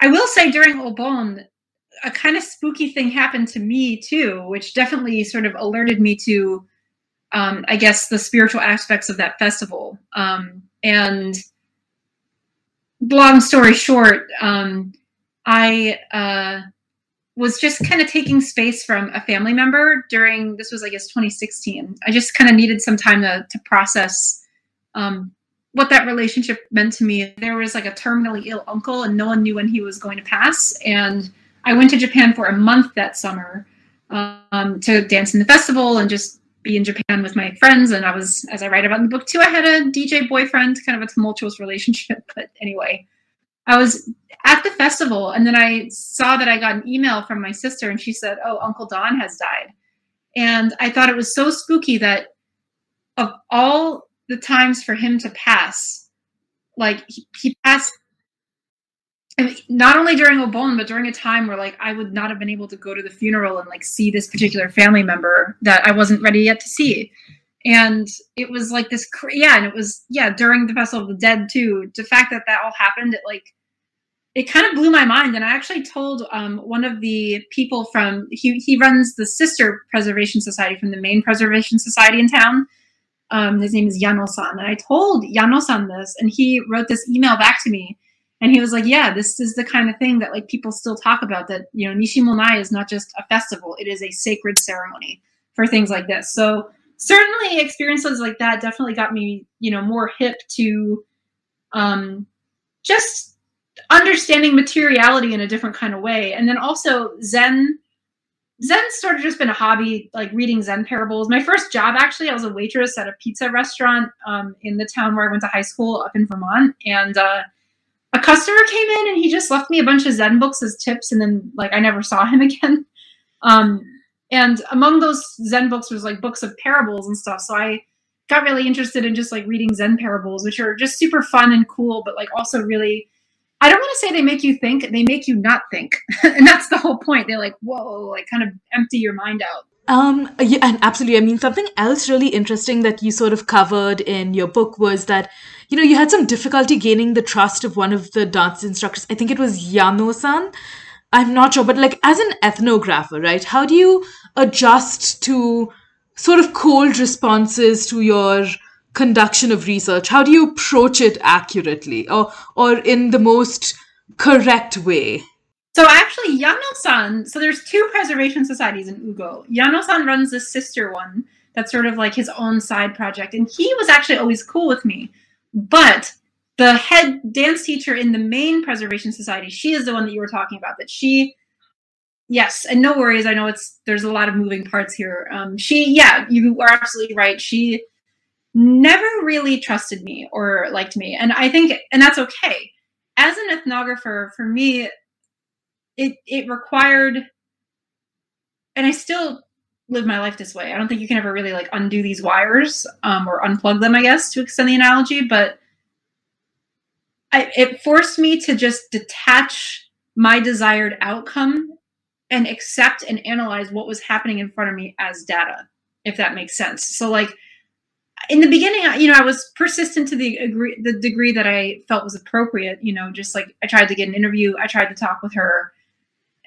I will say during Obon, a kind of spooky thing happened to me too, which definitely sort of alerted me to, um, I guess, the spiritual aspects of that festival. Um, and long story short, um, I uh, was just kind of taking space from a family member during this was I guess 2016. I just kind of needed some time to to process um, what that relationship meant to me. There was like a terminally ill uncle, and no one knew when he was going to pass. And I went to Japan for a month that summer um, to dance in the festival and just be in Japan with my friends. And I was, as I write about in the book too, I had a DJ boyfriend, kind of a tumultuous relationship. <laughs> But anyway, I was at the festival and then I saw that I got an email from my sister and she said, Oh, Uncle Don has died. And I thought it was so spooky that of all the times for him to pass, like he, he passed not only during Obon, but during a time where like I would not have been able to go to the funeral and like see this particular family member that I wasn't ready yet to see. And it was like this, cra- yeah, and it was yeah during the Festival of the Dead too. The fact that that all happened, it like it kind of blew my mind. And I actually told um, one of the people from he he runs the sister preservation society from the main preservation society in town. Um, his name is Yano-san, and I told Yano-san this, and he wrote this email back to me and he was like yeah this is the kind of thing that like people still talk about that you know nishimonai is not just a festival it is a sacred ceremony for things like this so certainly experiences like that definitely got me you know more hip to um just understanding materiality in a different kind of way. And then also zen zen sort of just been a hobby like reading zen parables. My first job actually i was a waitress at a pizza restaurant um, in the town where i went to high school up in vermont. And uh, a customer came in and he just left me a bunch of Zen books as tips, and then like I never saw him <laughs> again. Um, and among those Zen books was like books of parables and stuff. So I got really interested in just like reading Zen parables, which are just super fun and cool, but like also really I don't want to say they make you think, they make you not think. <laughs> and that's the whole point. They're like, whoa, like kind of empty your mind out. Um, yeah, and absolutely. I mean, something else really interesting that you sort of covered in your book was that, you know, you had some difficulty gaining the trust of one of the dance instructors. I think it was Yano-san. I'm not sure, but like as an ethnographer, right? How do you adjust to sort of cold responses to your conduction of research? How do you approach it accurately or or in the most correct way? So actually, Yano-san. So there's two preservation societies in Ugo. Yano-san runs the sister one. That's sort of like his own side project, and he was actually always cool with me. But the head dance teacher in the main preservation society, she is the one that you were talking about. That she, yes, and no worries. I know it's there's a lot of moving parts here. Um, she, yeah, you are absolutely right. She never really trusted me or liked me, and I think, and that's okay. As an ethnographer, for me, it it required and i still live my life this way i don't think you can ever really like undo these wires um, or unplug them i guess to extend the analogy but I, it forced me to just detach my desired outcome and accept and analyze what was happening in front of me as data if that makes sense. So like in the beginning you know i was persistent to the agree the degree that i felt was appropriate you know just like i tried to get an interview i tried to talk with her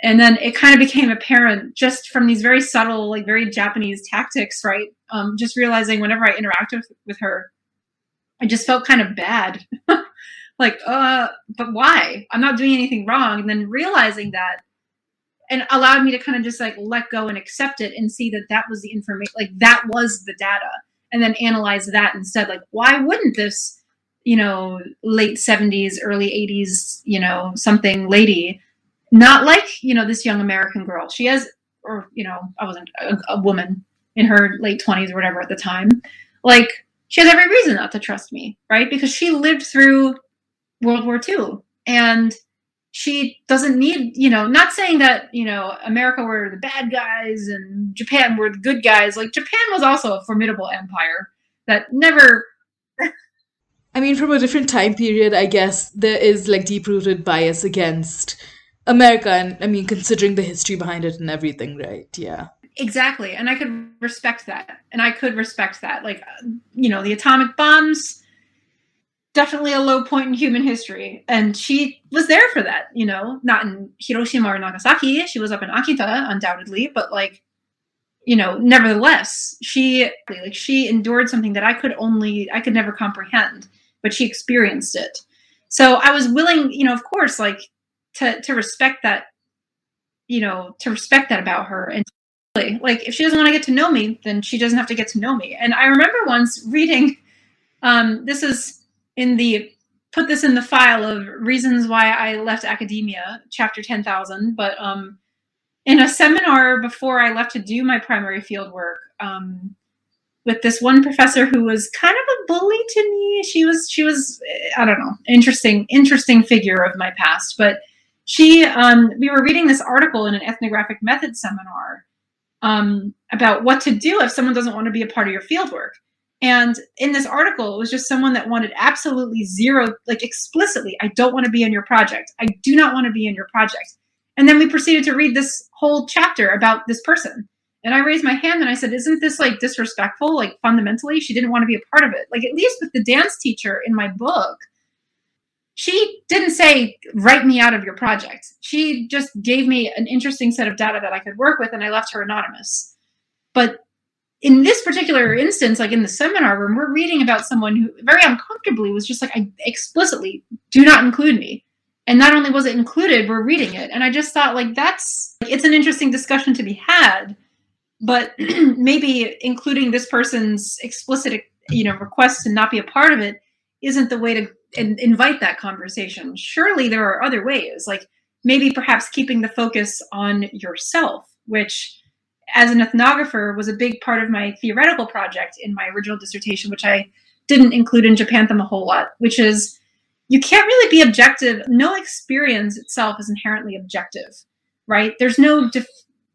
and then it kind of became apparent just from these very subtle like very japanese tactics right? Um, just realizing whenever i interacted with, with her i just felt kind of bad. <laughs> Like uh but why? I'm not doing anything wrong. And then realizing that and allowed me to kind of just like let go and accept it and see that that was the information like that was the data and then analyze that instead. Like why wouldn't this you know late 70s early 80s you know something lady not like you know this young american girl? She has or you know i wasn't a, a woman in her late 20s or whatever at the time. Like she has every reason not to trust me right? Because she lived through world war ii and she doesn't need you know not saying that you know america were the bad guys and japan were the good guys like japan was also a formidable empire that never I mean, from a different time period, I guess there is like deep rooted bias against America, and I mean, considering the history behind it and everything, right? Yeah. Exactly. And I could respect that. And I could respect that. Like, you know, the atomic bombs, definitely a low point in human history. And she was there for that, you know, not in Hiroshima or Nagasaki. She was up in Akita, undoubtedly, but like, you know, nevertheless, she like she endured something that I could only I could never comprehend, but she experienced it. So I was willing, you know, of course, like to to respect that, you know, to respect that about her and like if she doesn't want to get to know me then she doesn't have to get to know me and i remember once reading um, this is in the put this in the file of reasons why i left academia chapter 10000 but um, in a seminar before i left to do my primary field work um, with this one professor who was kind of a bully to me she was she was i don't know interesting interesting figure of my past but she um, we were reading this article in an ethnographic method seminar um, about what to do if someone doesn't want to be a part of your field work. And in this article, it was just someone that wanted absolutely zero, like explicitly, I don't want to be in your project. I do not want to be in your project. And then we proceeded to read this whole chapter about this person. And I raised my hand and I said, Isn't this like disrespectful? Like fundamentally, she didn't want to be a part of it. Like, at least with the dance teacher in my book, she didn't say write me out of your project she just gave me an interesting set of data that i could work with and i left her anonymous but in this particular instance like in the seminar room we're reading about someone who very uncomfortably was just like i explicitly do not include me and not only was it included we're reading it and i just thought like that's it's an interesting discussion to be had but <clears throat> maybe including this person's explicit you know request to not be a part of it isn't the way to in, invite that conversation. Surely there are other ways, like maybe perhaps keeping the focus on yourself, which as an ethnographer was a big part of my theoretical project in my original dissertation, which I didn't include in Japanthem a whole lot, which is you can't really be objective. No experience itself is inherently objective, right? There's no def-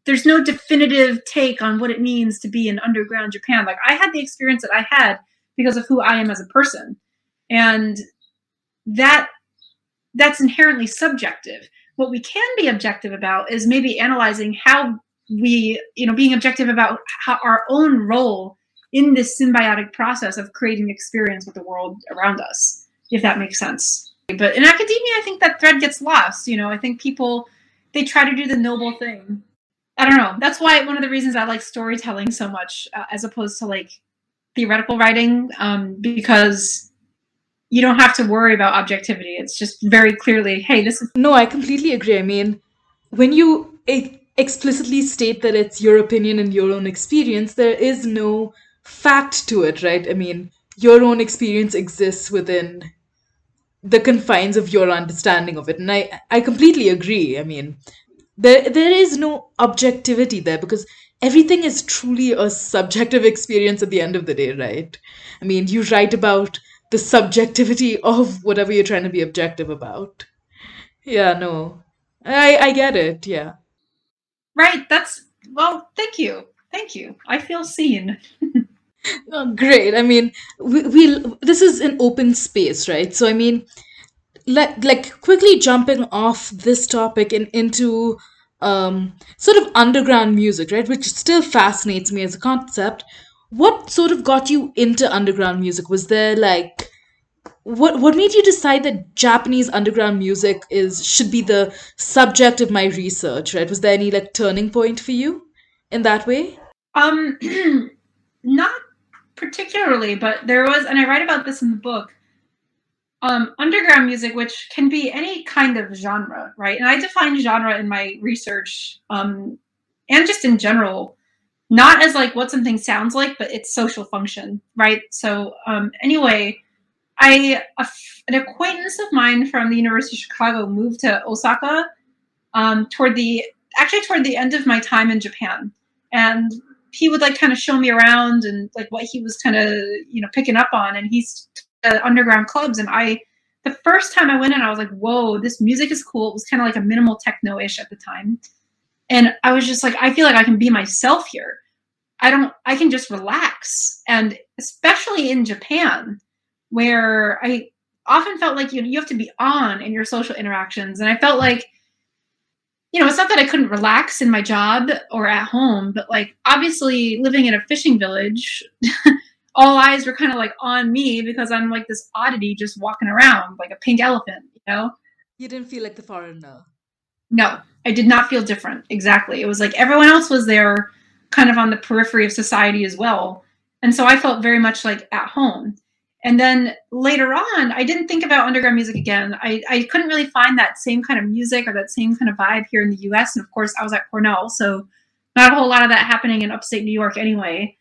there's no definitive take on what it means to be in underground Japan. Like I had the experience that I had because of who I am as a person. And that that's inherently subjective. What we can be objective about is maybe analyzing how we, you know, being objective about how our own role in this symbiotic process of creating experience with the world around us, if that makes sense. But in academia, I think that thread gets lost. You know, I think people they try to do the noble thing. I don't know. That's why one of the reasons I like storytelling so much, uh, as opposed to like theoretical writing, um, because you don't have to worry about objectivity. It's just very clearly, hey, this is No, I completely agree. I mean, when you e- explicitly state that it's your opinion and your own experience, there is no fact to it, right? I mean, your own experience exists within the confines of your understanding of it. And I, I completely agree. I mean, there there is no objectivity there because everything is truly a subjective experience at the end of the day, right? I mean, you write about the subjectivity of whatever you're trying to be objective about. Yeah, no. I I get it. Yeah. Right. That's well. Thank you, thank you. I feel seen. <laughs> Oh, great. I mean, we, we'll this is an open space, right? So I mean, like like quickly jumping off this topic and into um sort of underground music, right? Which still fascinates me as a concept. What sort of got you into underground music? Was there like what what made you decide that Japanese underground music is should be the subject of my research, right? Was there any like turning point for you in that way? Um, <clears throat> not particularly, but there was, and I write about this in the book. Um, underground music, which can be any kind of genre, right? And I define genre in my research, um, and just in general, not as like what something sounds like, but its social function, right? So, um, anyway, I a an acquaintance of mine from the University of Chicago moved to Osaka um, toward the actually toward the end of my time in Japan, and he would like kind of show me around and like what he was kind of you know picking up on, and he's uh, underground clubs, and I the first time I went in, I was like, whoa, this music is cool. It was kind of like a minimal techno-ish at the time, and I was just like, I feel like I can be myself here. I don't, I can just relax, and especially in Japan where I often felt like you know, you have to be on in your social interactions. And I felt like, you know, it's not that I couldn't relax in my job or at home, but like obviously living in a fishing village, <laughs> all eyes were kind of like on me because I'm like this oddity just walking around like a pink elephant, you know? You didn't feel like the foreigner. No, I did not feel different. Exactly. It was like everyone else was there kind of on the periphery of society as well. And so I felt very much like at home. And then later on, I didn't think about underground music again. I, I couldn't really find that same kind of music or that same kind of vibe here in the US. And of course, I was at Cornell, so not a whole lot of that happening in upstate New York anyway.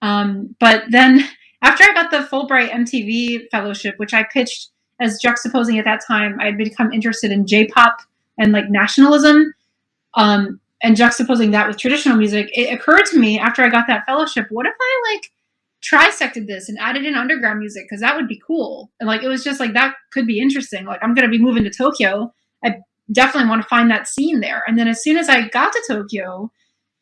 Um, but then <laughs> after I got the Fulbright MTV fellowship, which I pitched as juxtaposing at that time, I had become interested in J pop and like nationalism. Um, and juxtaposing that with traditional music, it occurred to me after I got that fellowship, what if I like trisected this and added in underground music because that would be cool. And like it was just like that could be interesting. Like I'm gonna be moving to Tokyo. I definitely want to find that scene there. And then as soon as I got to Tokyo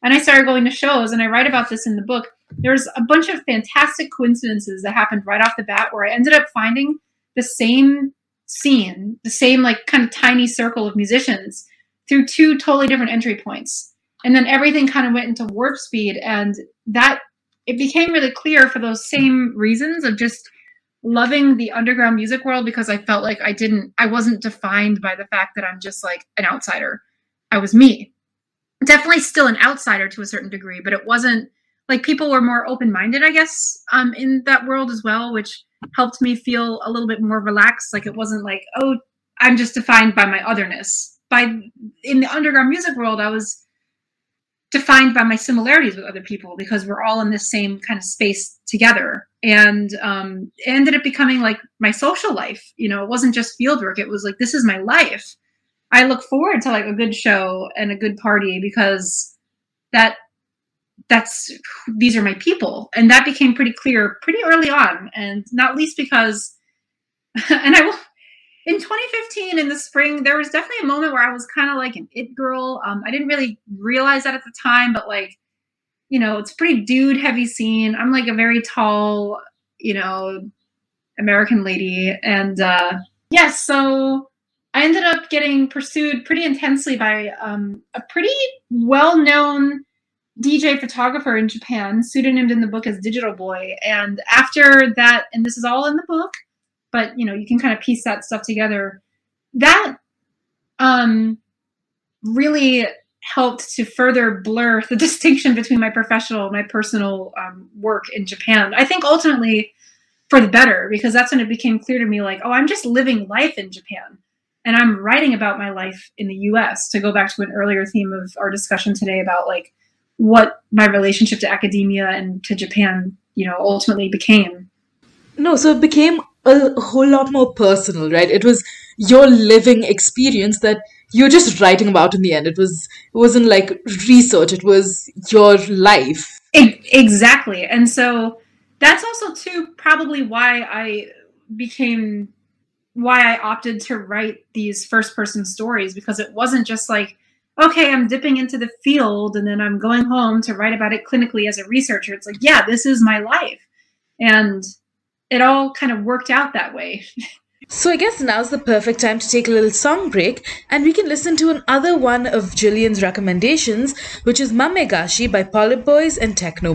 and I started going to shows and I write about this in the book, there's a bunch of fantastic coincidences that happened right off the bat where I ended up finding the same scene, the same like kind of tiny circle of musicians through two totally different entry points. And then everything kind of went into warp speed and that it became really clear for those same reasons of just loving the underground music world because I felt like I didn't, I wasn't defined by the fact that I'm just like an outsider. I was me. Definitely still an outsider to a certain degree, but it wasn't like people were more open minded, I guess, um, in that world as well, which helped me feel a little bit more relaxed. Like it wasn't like, oh, I'm just defined by my otherness. By in the underground music world, I was defined by my similarities with other people because we're all in this same kind of space together. And um, it ended up becoming like my social life. You know it wasn't just field work. It was like this is my life. I look forward to like a good show and a good party because that that's these are my people. And that became pretty clear pretty early on. And not least because <laughs> and i will in 2015 in the spring there was definitely a moment where i was kind of like an it girl um, i didn't really realize that at the time but like you know it's a pretty dude heavy scene i'm like a very tall you know american lady and uh yeah so I ended up getting pursued pretty intensely by um, a pretty well known DJ photographer in Japan, pseudonymed in the book as Digital Boy. And after that, and this is all in the book, but you know, you can kind of piece that stuff together. That um, really helped to further blur the <laughs> distinction between my professional my personal um, work in Japan. I think ultimately for the better, because that's when it became clear to me like, oh, I'm just living life in Japan. And I'm writing about my life in the US to go back to an earlier theme of our discussion today about like what my relationship to academia and to Japan, you know, ultimately became. No, so it became a whole lot more personal, right? It was your living experience that you're just writing about in the end. It was it wasn't like research, it was your life. E- exactly. And so that's also too probably why I became why I opted to write these first person stories because it wasn't just like okay, I'm dipping into the field and then I'm going home to write about it clinically as a researcher. It's like, yeah, this is my life. And it all kind of worked out that way. So I guess now's the perfect time to take a little song break and we can listen to another one of Jillian's recommendations, which is Mamegashi by Polyp Boys and Techno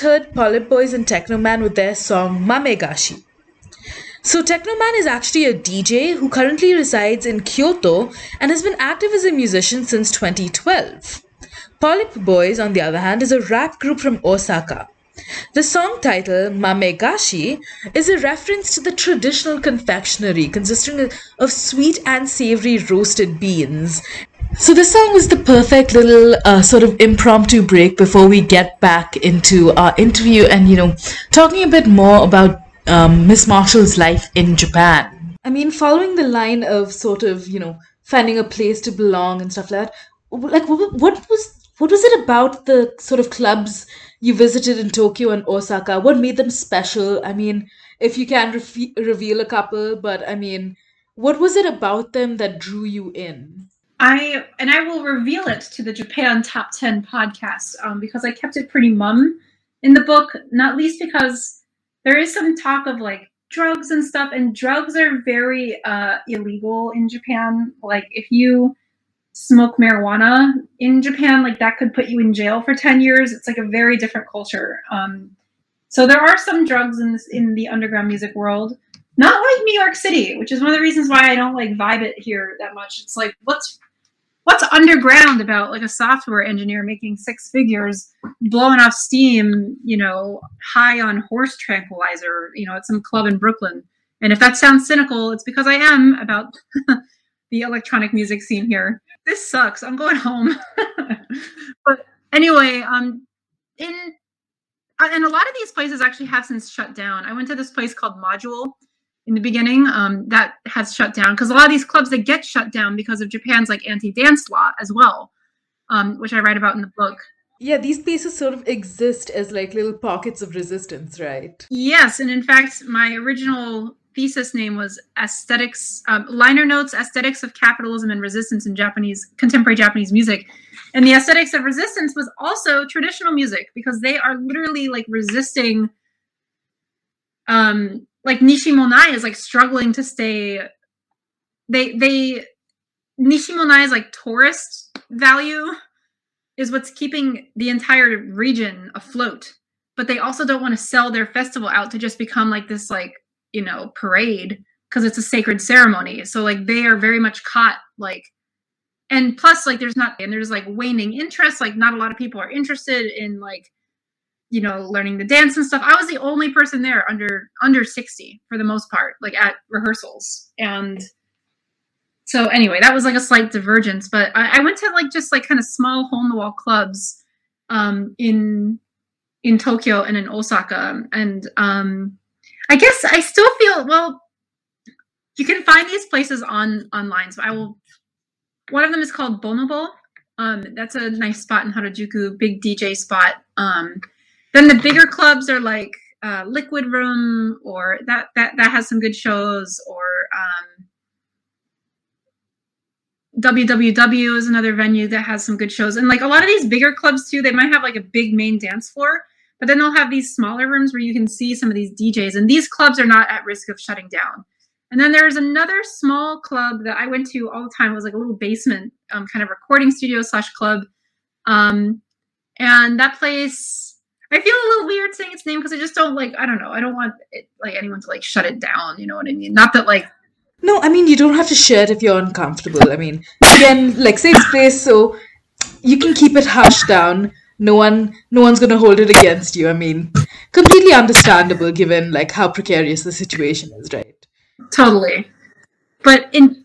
heard Polyp Boys and Technoman with their song Mamegashi. So Technoman is actually a DJ who currently resides in Kyoto and has been active as a musician since 2012. Polyp Boys, on the other hand, is a rap group from Osaka. The song title Mamegashi is a reference to the traditional confectionery consisting of sweet and savory roasted beans. So this song was the perfect little uh, sort of impromptu break before we get back into our interview and you know talking a bit more about um, Miss Marshall's life in Japan. I mean, following the line of sort of you know finding a place to belong and stuff like that. Like, what, what was what was it about the sort of clubs you visited in Tokyo and Osaka? What made them special? I mean, if you can refe- reveal a couple, but I mean, what was it about them that drew you in? I and I will reveal it to the Japan Top Ten podcast um, because I kept it pretty mum in the book, not least because there is some talk of like drugs and stuff, and drugs are very uh, illegal in Japan. Like if you smoke marijuana in Japan, like that could put you in jail for ten years. It's like a very different culture. Um, so there are some drugs in this in the underground music world. Not like New York City, which is one of the reasons why I don't like vibe it here that much. It's like what's what's underground about like a software engineer making six figures blowing off steam you know high on horse tranquilizer you know at some club in brooklyn? And if that sounds cynical it's because i am about <laughs> the electronic music scene here. This sucks. I'm going home. <laughs> But anyway um in uh, and a lot of these places actually have since shut down. I went to this place called module in the beginning um, that has shut down because a lot of these clubs that get shut down because of Japan's like anti-dance law as well, um, which I write about in the book. Yeah, these places sort of exist as like little pockets of resistance, right? Yes, and in fact, my original thesis name was aesthetics um, liner notes aesthetics of capitalism and resistance in japanese contemporary japanese music and the aesthetics of resistance was also traditional music because they are literally like resisting um like Nishimonai is like struggling to stay. They they Nishimonai's like tourist value is what's keeping the entire region afloat. But they also don't want to sell their festival out to just become like this like you know parade because it's a sacred ceremony. So like they are very much caught like and plus like there's not and there's like waning interest like not a lot of people are interested in like you know learning the dance and stuff. I was the only person there under under 60 for the most part like at rehearsals. And so anyway that was like a slight divergence but i, I went to like just like kind of small hole in the wall clubs um in in tokyo and in osaka. And um i guess i still feel well you can find these places on online. So i will one of them is called bonobo. Um that's a nice spot in harajuku big dj spot. Um then the bigger clubs are like uh, Liquid Room, or that that that has some good shows, or um, WWW is another venue that has some good shows, and like a lot of these bigger clubs too, they might have like a big main dance floor, but then they'll have these smaller rooms where you can see some of these DJs, and these clubs are not at risk of shutting down. And then there's another small club that I went to all the time. It was like a little basement um, kind of recording studio slash club, um, and that place I feel a little weird saying its name because I just don't like. I don't know. I don't want it, like anyone to like shut it down. You know what I mean? Not that like. No, I mean you don't have to share it if you're uncomfortable. I mean, again, like safe space, so you can keep it hushed down. No one, no one's gonna hold it against you. I mean, completely understandable given like how precarious the situation is, right? Totally. But in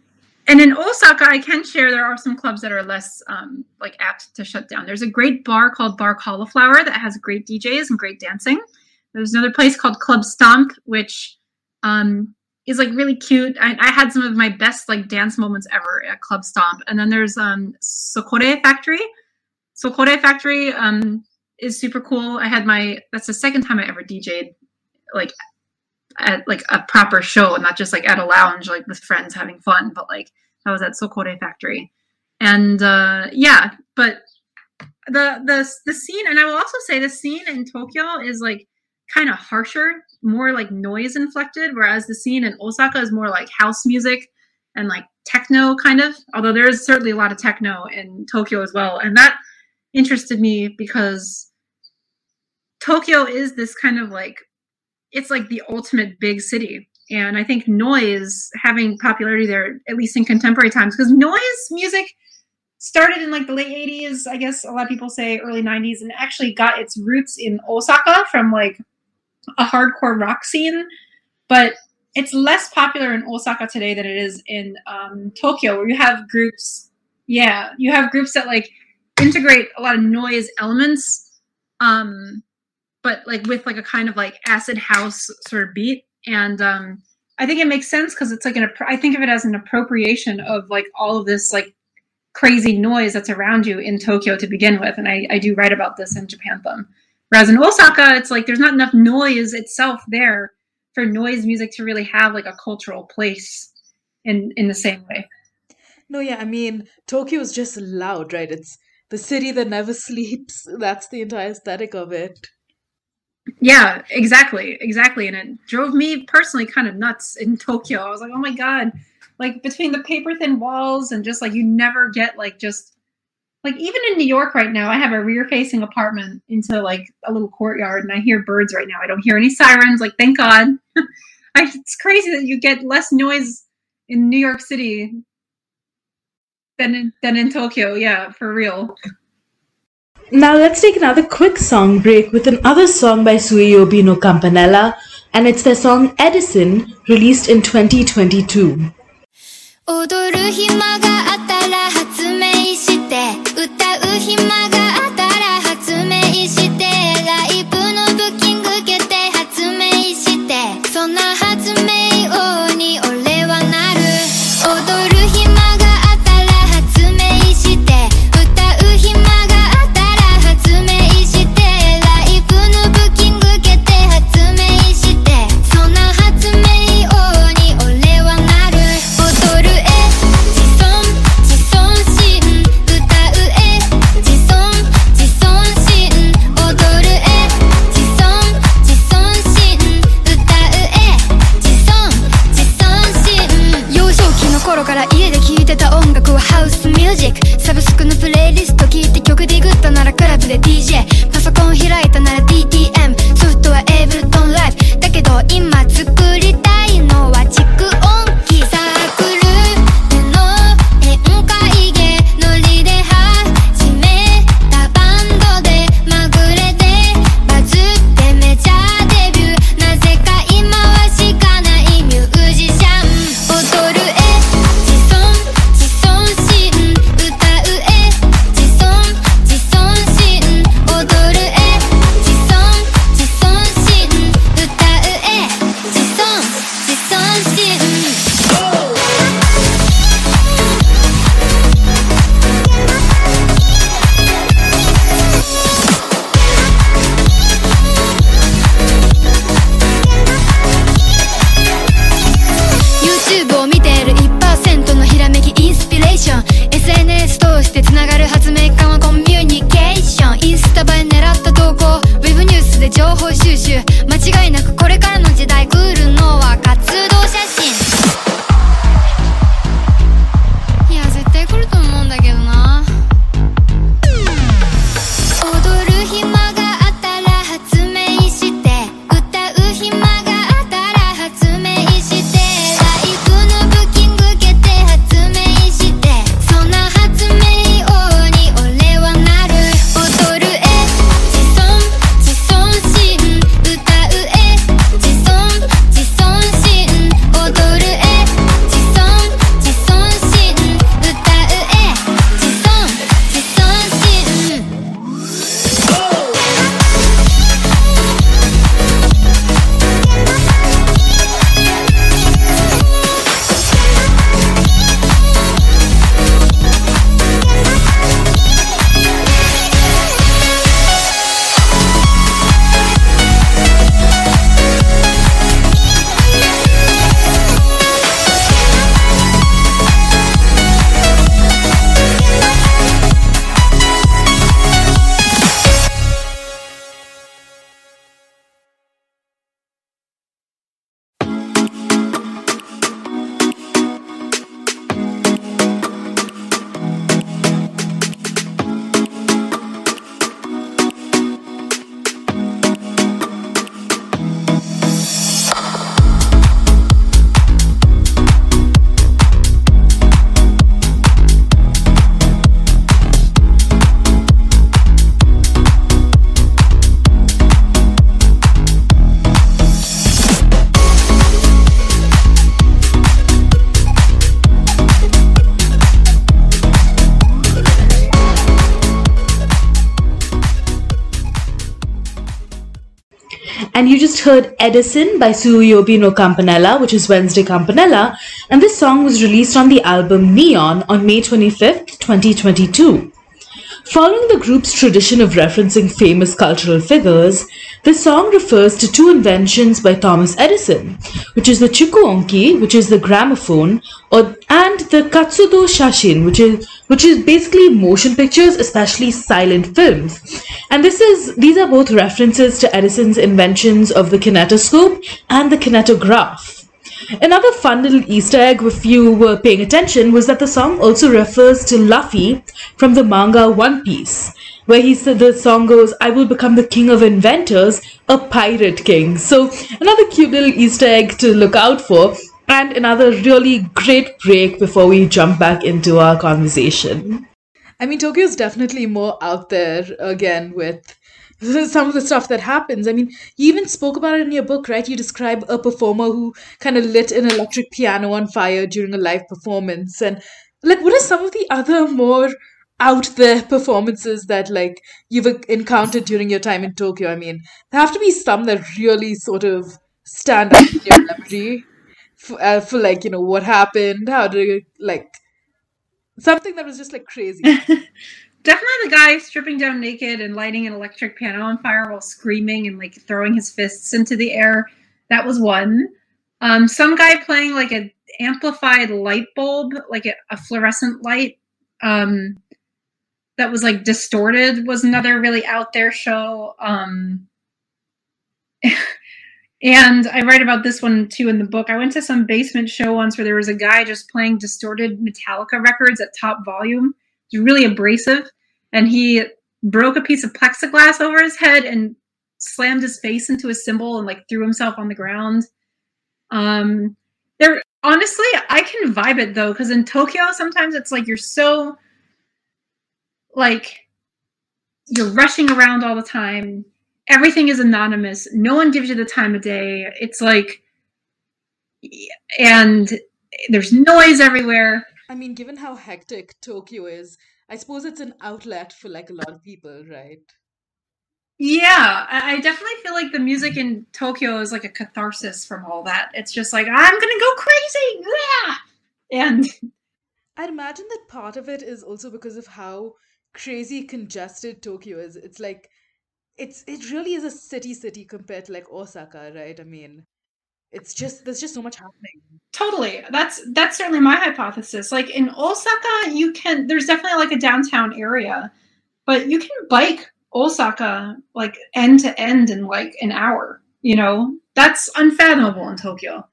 and in Osaka, I can share there are some clubs that are less um, like apt to shut down. There's a great bar called Bar Cauliflower that has great DJs and great dancing. There's another place called Club Stomp, which um, is like really cute. I, I, had some of my best like dance moments ever at Club Stomp. And then there's um, Socore Factory. Socore Factory um, is super cool. I had my that's the second time I ever DJ'd like at like a proper show, and not just like at a lounge like with friends having fun, but like that was at Socore Factory. And uh yeah, but the the the scene and I will also say the scene in Tokyo is like kind of harsher, more like noise inflected, whereas the scene in Osaka is more like house music and like techno kind of. Although there is certainly a lot of techno in Tokyo as well, and that interested me because Tokyo is this kind of like it's like the ultimate big city. And I think noise having popularity there, at least in contemporary times, because noise music started in like the late 80s, I guess a lot of people say early 90s, and actually got its roots in Osaka from like a hardcore rock scene. But it's less popular in Osaka today than it is in um, Tokyo, where you have groups. Yeah, you have groups that like integrate a lot of noise elements, um, but like with like a kind of like acid house sort of beat. And um, I think it makes sense because it's like an. I think of it as an appropriation of like all of this like crazy noise that's around you in Tokyo to begin with. And I, I do write about this in Japanthem. Whereas in Osaka, it's like there's not enough noise itself there for noise music to really have like a cultural place in in the same way. No, yeah, I mean, Tokyo is just loud, right? It's the city that never <laughs> sleeps. That's the entire aesthetic of it. Yeah, exactly, exactly. And it drove me personally kind of nuts in Tokyo. I was like, oh my god, like between the paper thin walls and just like you never get like just like even in New York right now, I have a rear facing apartment into like a little courtyard and I hear birds right now. I don't hear any sirens, like thank God. <laughs> I, it's crazy that you get less noise in New York City than in, than in Tokyo. Yeah, for real. Now let's take another quick song break with another song by Suiyobi no Campanella, and it's their song Edison, released in 2022. And you just heard Edison by Suiyobi no Campanella, which is Wednesday Campanella. And this song was released on the album Neon on May 25th, 2022. Following the group's tradition of referencing famous cultural figures, this song refers to two inventions by Thomas Edison, which is the chikuonki, which is the gramophone, or and the katsudo shashin, which is which is basically motion pictures, especially silent films. And this is these are both references to Edison's inventions of the kinetoscope and the kinetograph. Another fun little Easter egg, if you were paying attention, was that the song also refers to Luffy from the manga One Piece, where he said the song goes, I will become the king of inventors, a pirate king. So, another cute little Easter egg to look out for, and another really great break before we jump back into our conversation. I mean, Tokyo's definitely more out there again with <laughs> some of the stuff that happens. I mean, you even spoke about it in your book, right? You describe a performer who kind of lit an electric piano on fire during a live performance. And like, what are some of the other more out there performances that like you've encountered during your time in Tokyo? I mean, there have to be some that really sort of stand out in your <laughs> memory for, uh, for like you know what happened, how to like something that was just like crazy. <laughs> Definitely the guy stripping down naked and lighting an electric piano on fire while screaming and like throwing his fists into the air. That was one. Um, some guy playing like an amplified light bulb, like a, a fluorescent light, um, that was like distorted was another really out there show. Um, <laughs> and I write about this one too in the book. I went to some basement show once where there was a guy just playing distorted Metallica records at top volume. It was really abrasive and he broke a piece of plexiglass over his head and slammed his face into a cymbal and like threw himself on the ground. Um, there, honestly, I can vibe it though, because in Tokyo, sometimes it's like you're so like you're rushing around all the time. Everything is anonymous. No one gives you the time of day. It's like, and there's noise everywhere. I mean, given how hectic Tokyo is, I suppose it's an outlet for like a lot of people, right? Yeah, I definitely feel like the music in Tokyo is like a catharsis from all that. It's just like I'm gonna go crazy, yeah! and I'd imagine that part of it is also because of how crazy congested Tokyo is. It's like it's it really is a city city compared to like Osaka, right? I mean, it's just there's just so much happening. Totally. That's that's certainly my hypothesis. Like in osaka you can there's definitely like a downtown area but you can bike osaka like end to end in like an hour you know? That's unfathomable in tokyo.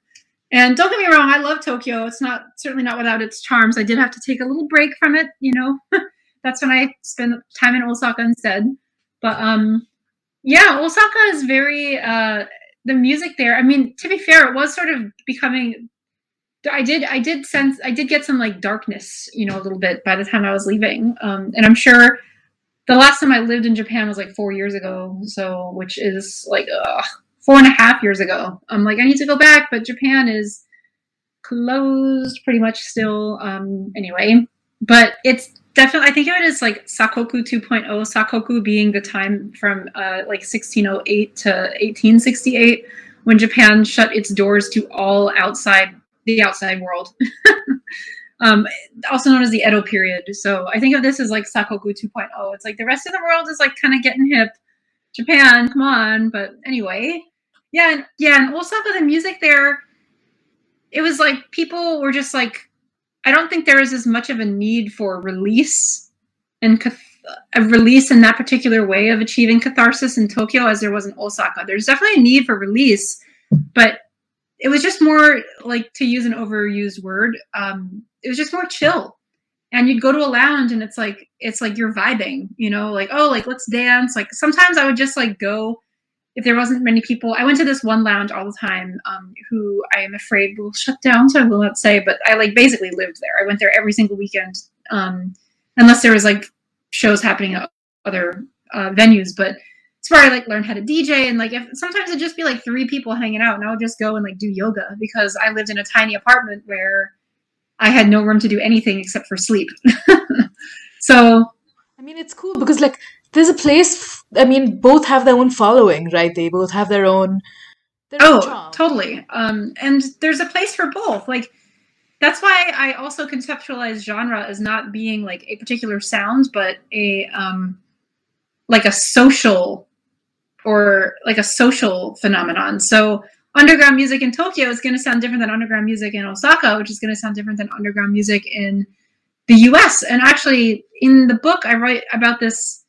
And don't get me wrong i love tokyo. It's not certainly not without its charms. I did have to take a little break from it you know? <laughs> That's when i spend time in osaka instead. But um yeah osaka is very uh the music there i mean to be fair it was sort of becoming i did i did sense i did get some like darkness you know a little bit by the time i was leaving um, and i'm sure the last time i lived in japan was like four years ago so which is like uh, four and a half years ago. I'm like i need to go back but japan is closed pretty much still um anyway. But it's definitely i think of it as like sakoku 2.0 sakoku being the time from uh, like 1608 to 1868 when japan shut its doors to all outside the outside world. <laughs> Um, also known as the edo period. So i think of this as like sakoku 2.0 it's like the rest of the world is like kind of getting hip. Japan come on. But anyway yeah and, yeah and osaka the music there it was like people were just like I don't think there is as much of a need for release and cath- a release in that particular way of achieving catharsis in Tokyo as there was in Osaka. There's definitely a need for release, but it was just more like to use an overused word. Um, it was just more chill. And you'd go to a lounge and it's like it's like you're vibing, you know, like oh, like let's dance. Like sometimes I would just like go if there wasn't many people, I went to this one lounge all the time, um, who I am afraid will shut down, so I will not say, but I like basically lived there. I went there every single weekend, um, unless there was like shows happening at other uh, venues. But it's where I like learned how to DJ, and like if sometimes it'd just be like three people hanging out, and I would just go and like do yoga because I lived in a tiny apartment where I had no room to do anything except for sleep. <laughs> so, I mean, it's cool because like there's a place I mean, both have their own following, right? They both have their own. Their Oh, charm. totally. Um, and there's a place for both. Like that's why I also conceptualize genre as not being like a particular sound, but a um, like a social or like a social phenomenon. So underground music in Tokyo is going to sound different than underground music in Osaka, which is going to sound different than underground music in the US. And actually, in the book, I write about this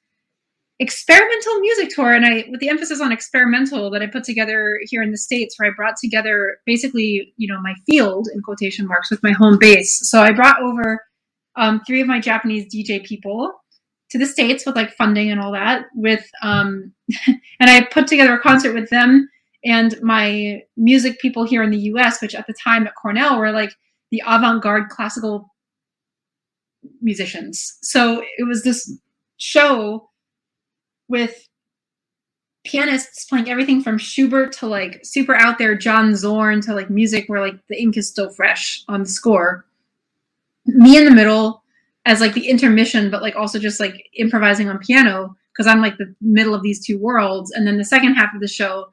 experimental music tour and i with the emphasis on experimental that i put together here in the states where i brought together basically you know my field in quotation marks with my home base. So i brought over um, three of my japanese dj people to the states with like funding and all that with um, <laughs> and i put together a concert with them and my music people here in the us which at the time at cornell were like the avant-garde classical musicians. So it was this show with pianists playing everything from Schubert to like super out there John Zorn to like music where like the ink is still fresh on the score. Me in the middle as like the intermission, but like also just like improvising on piano because I'm like the middle of these two worlds. And then the second half of the show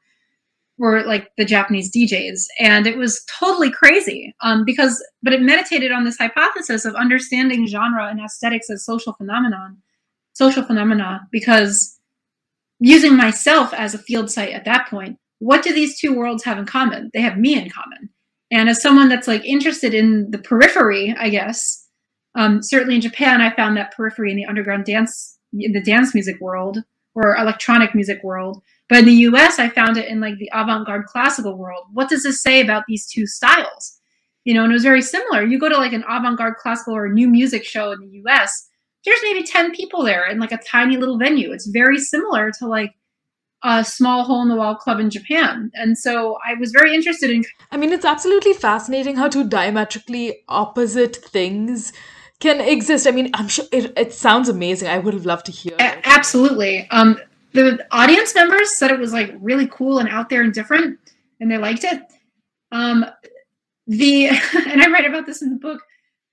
were like the Japanese DJs. And it was totally crazy um, because, but it meditated on this hypothesis of understanding genre and aesthetics as social phenomenon, social phenomena, because using myself as a field site at that point, what do these two worlds have in common? They have me in common. And as someone that's like interested in the periphery, I guess, um, certainly in Japan, I found that periphery in the underground dance, in the dance music world or electronic music world. But in the US, I found it in like the avant garde classical world. What does this say about these two styles? You know, and it was very similar. You go to like an avant garde classical or a new music show in the US, there's maybe 10 people there in like a tiny little venue. It's very similar to like a small hole in the wall club in Japan. And so I was very interested in I mean, it's absolutely fascinating how two diametrically opposite things can exist. I mean, I'm sure it, it sounds amazing. I would have loved to hear. A- absolutely. Um, the audience members said it was like really cool and out there and different, and they liked it. Um, the <laughs> and I write about this in the book.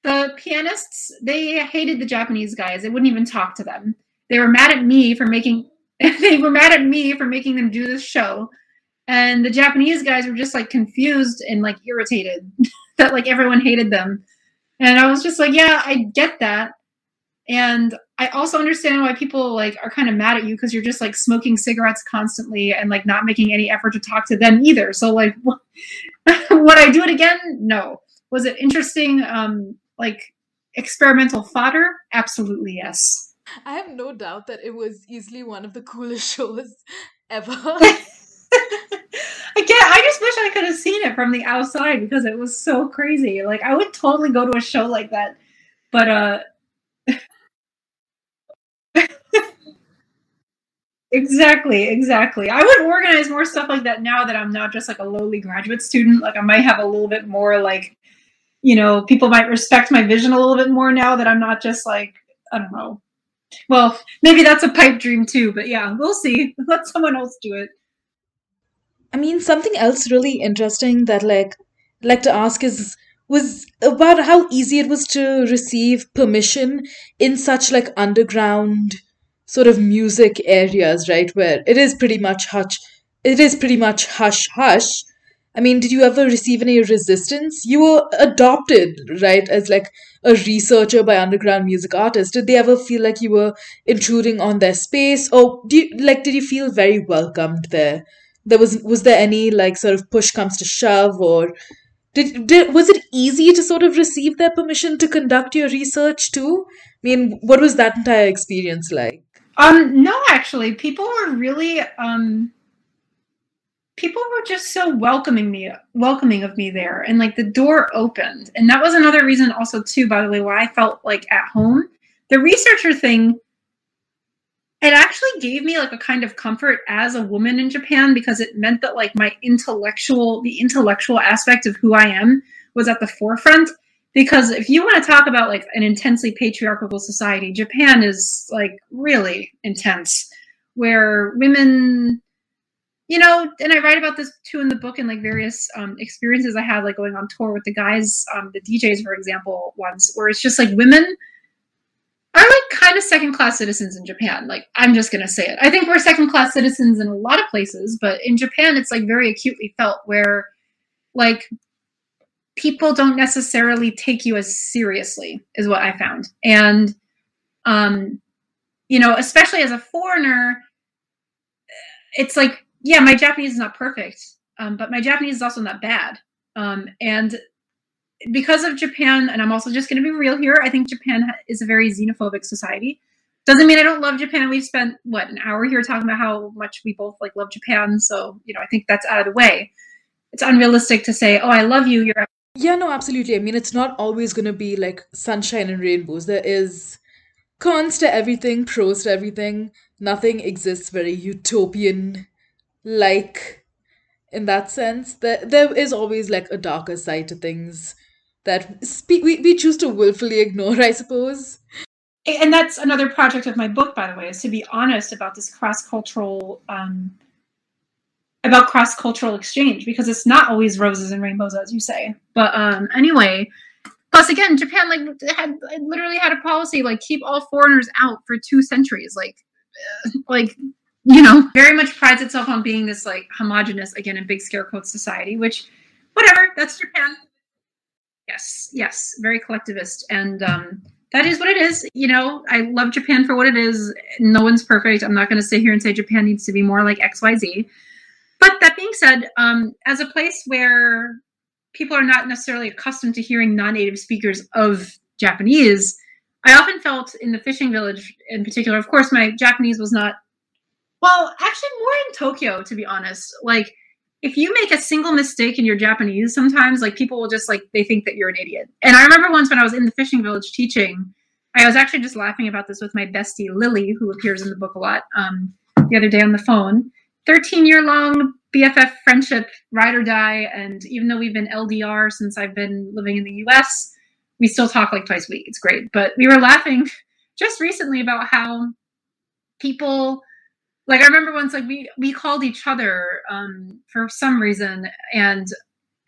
The pianists they hated the Japanese guys. They wouldn't even talk to them. They were mad at me for making. <laughs> They were mad at me for making them do this show, and the Japanese guys were just like confused and like irritated <laughs> that like everyone hated them. And I was just like, yeah, I get that. And I also understand why people like are kind of mad at you because you're just like smoking cigarettes constantly and like not making any effort to talk to them either. So like, <laughs> would I do it again? No. Was it interesting? Um, like experimental fodder? Absolutely yes. I have no doubt that it was easily one of the coolest <laughs> shows ever. <laughs> Again, I just wish I could have seen it from the outside because it was so crazy. Like I would totally go to a show like that. But uh <laughs> Exactly, exactly. I would organize more stuff like that now that I'm not just like a lowly graduate student. Like I might have a little bit more like you know, people might respect my vision a little bit more now that I'm not just like I don't know. Well, maybe that's a pipe dream too, but yeah, we'll see. <laughs> Let someone else do it. I mean, something else really interesting that like like to ask is was about how easy it was to receive permission in such like underground sort of music areas, right? Where it is pretty much hush it is pretty much hush hush. I mean, did you ever receive any resistance? You were adopted, right, as like a researcher by underground music artists. Did they ever feel like you were intruding on their space, or do you, like did you feel very welcomed there? There was was there any like sort of push comes to shove, or did, did was it easy to sort of receive their permission to conduct your research too? I mean, what was that entire experience like? Um, no, actually, people were really um people were just so welcoming me welcoming of me there. And like the door opened. And that was another reason also too by the way why i felt like at home. The researcher thing it actually gave me like a kind of comfort as a woman in japan because it meant that like my intellectual the intellectual aspect of who i am was at the forefront. Because if you want to talk about like an intensely patriarchal society japan is like really intense where women you know, and I write about this too in the book and like various um, experiences I had, like going on tour with the guys, um, the DJs, for example, once, where it's just like women are like kind of second class citizens in Japan. Like, I'm just going to say it. I think we're second class citizens in a lot of places, but in Japan, it's like very acutely felt where, like, people don't necessarily take you as seriously, is what I found. And, um, you know, especially as a foreigner, it's like, yeah, my Japanese is not perfect, um, but my Japanese is also not bad. Um, and because of Japan, and I'm also just going to be real here, I think Japan is a very xenophobic society. Doesn't mean I don't love Japan. We've spent what an hour here talking about how much we both like love Japan. So you know, I think that's out of the way. It's unrealistic to say, "Oh, I love you. You're Yeah, no, absolutely. I mean, it's not always going to be like sunshine and rainbows. There is cons to everything, pros to everything. Nothing exists very utopian like in that sense. There, there is always like a darker side to things that spe- we, we choose to willfully <laughs> ignore, I suppose. and that's another project of my book by the way is to be honest about this cross-cultural um, about cross-cultural exchange because it's not always roses and rainbows as you say but um, anyway plus again japan like had literally had a policy like keep all foreigners out for two centuries like <laughs> like you know very much prides itself on being this like homogenous again in big scare quotes society which whatever that's japan yes yes very collectivist and um that is what it is. You know, I love Japan for what it is. No one's perfect. I'm not going to sit here and say Japan needs to be more like XYZ. But that being said, um, as a place where people are not necessarily accustomed to hearing non native speakers of Japanese, I often felt in the fishing village in particular, of course, my Japanese was not, well, actually, more in Tokyo, to be honest. Like, if you make a single mistake in your Japanese, sometimes like people will just like they think that you're an idiot. And I remember once when I was in the fishing village teaching, I was actually just laughing about this with my bestie Lily, who appears in the book a lot, um, the other day on the phone. 13 year long BFF friendship, ride or die. And even though we've been LDR since I've been living in the US, we still talk like twice a week. It's great. But we were laughing <laughs> just recently about how people like I remember once like we we called each other um, for some reason, and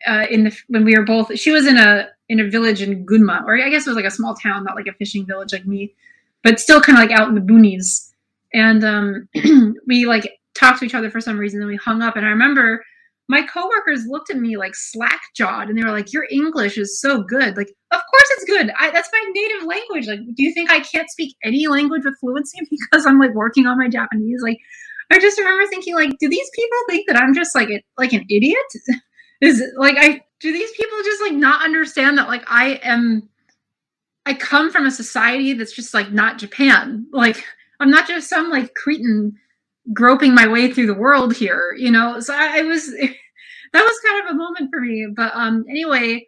uh, in the when we were both she was in a in a village in Gunma, or I guess it was like a small town, not like a fishing village like me, but still kind of like out in the boonies. And um, <clears throat> we like talked to each other for some reason, and we hung up. And I remember my coworkers looked at me like slack jawed, and they were like, "Your English is so good." Like, of course it's good. I, that's my native language. Like, do you think I can't speak any language with fluency <laughs> because I'm like working on my Japanese? Like, I just remember thinking, like, do these people think that I'm just like a, like an idiot? <laughs> Is it, like I do these people just like not understand that like I am I come from a society that's just like not Japan. Like I'm not just some like cretin groping my way through the world here, you know. So I, I was <laughs> that was kind of a moment for me. But um anyway,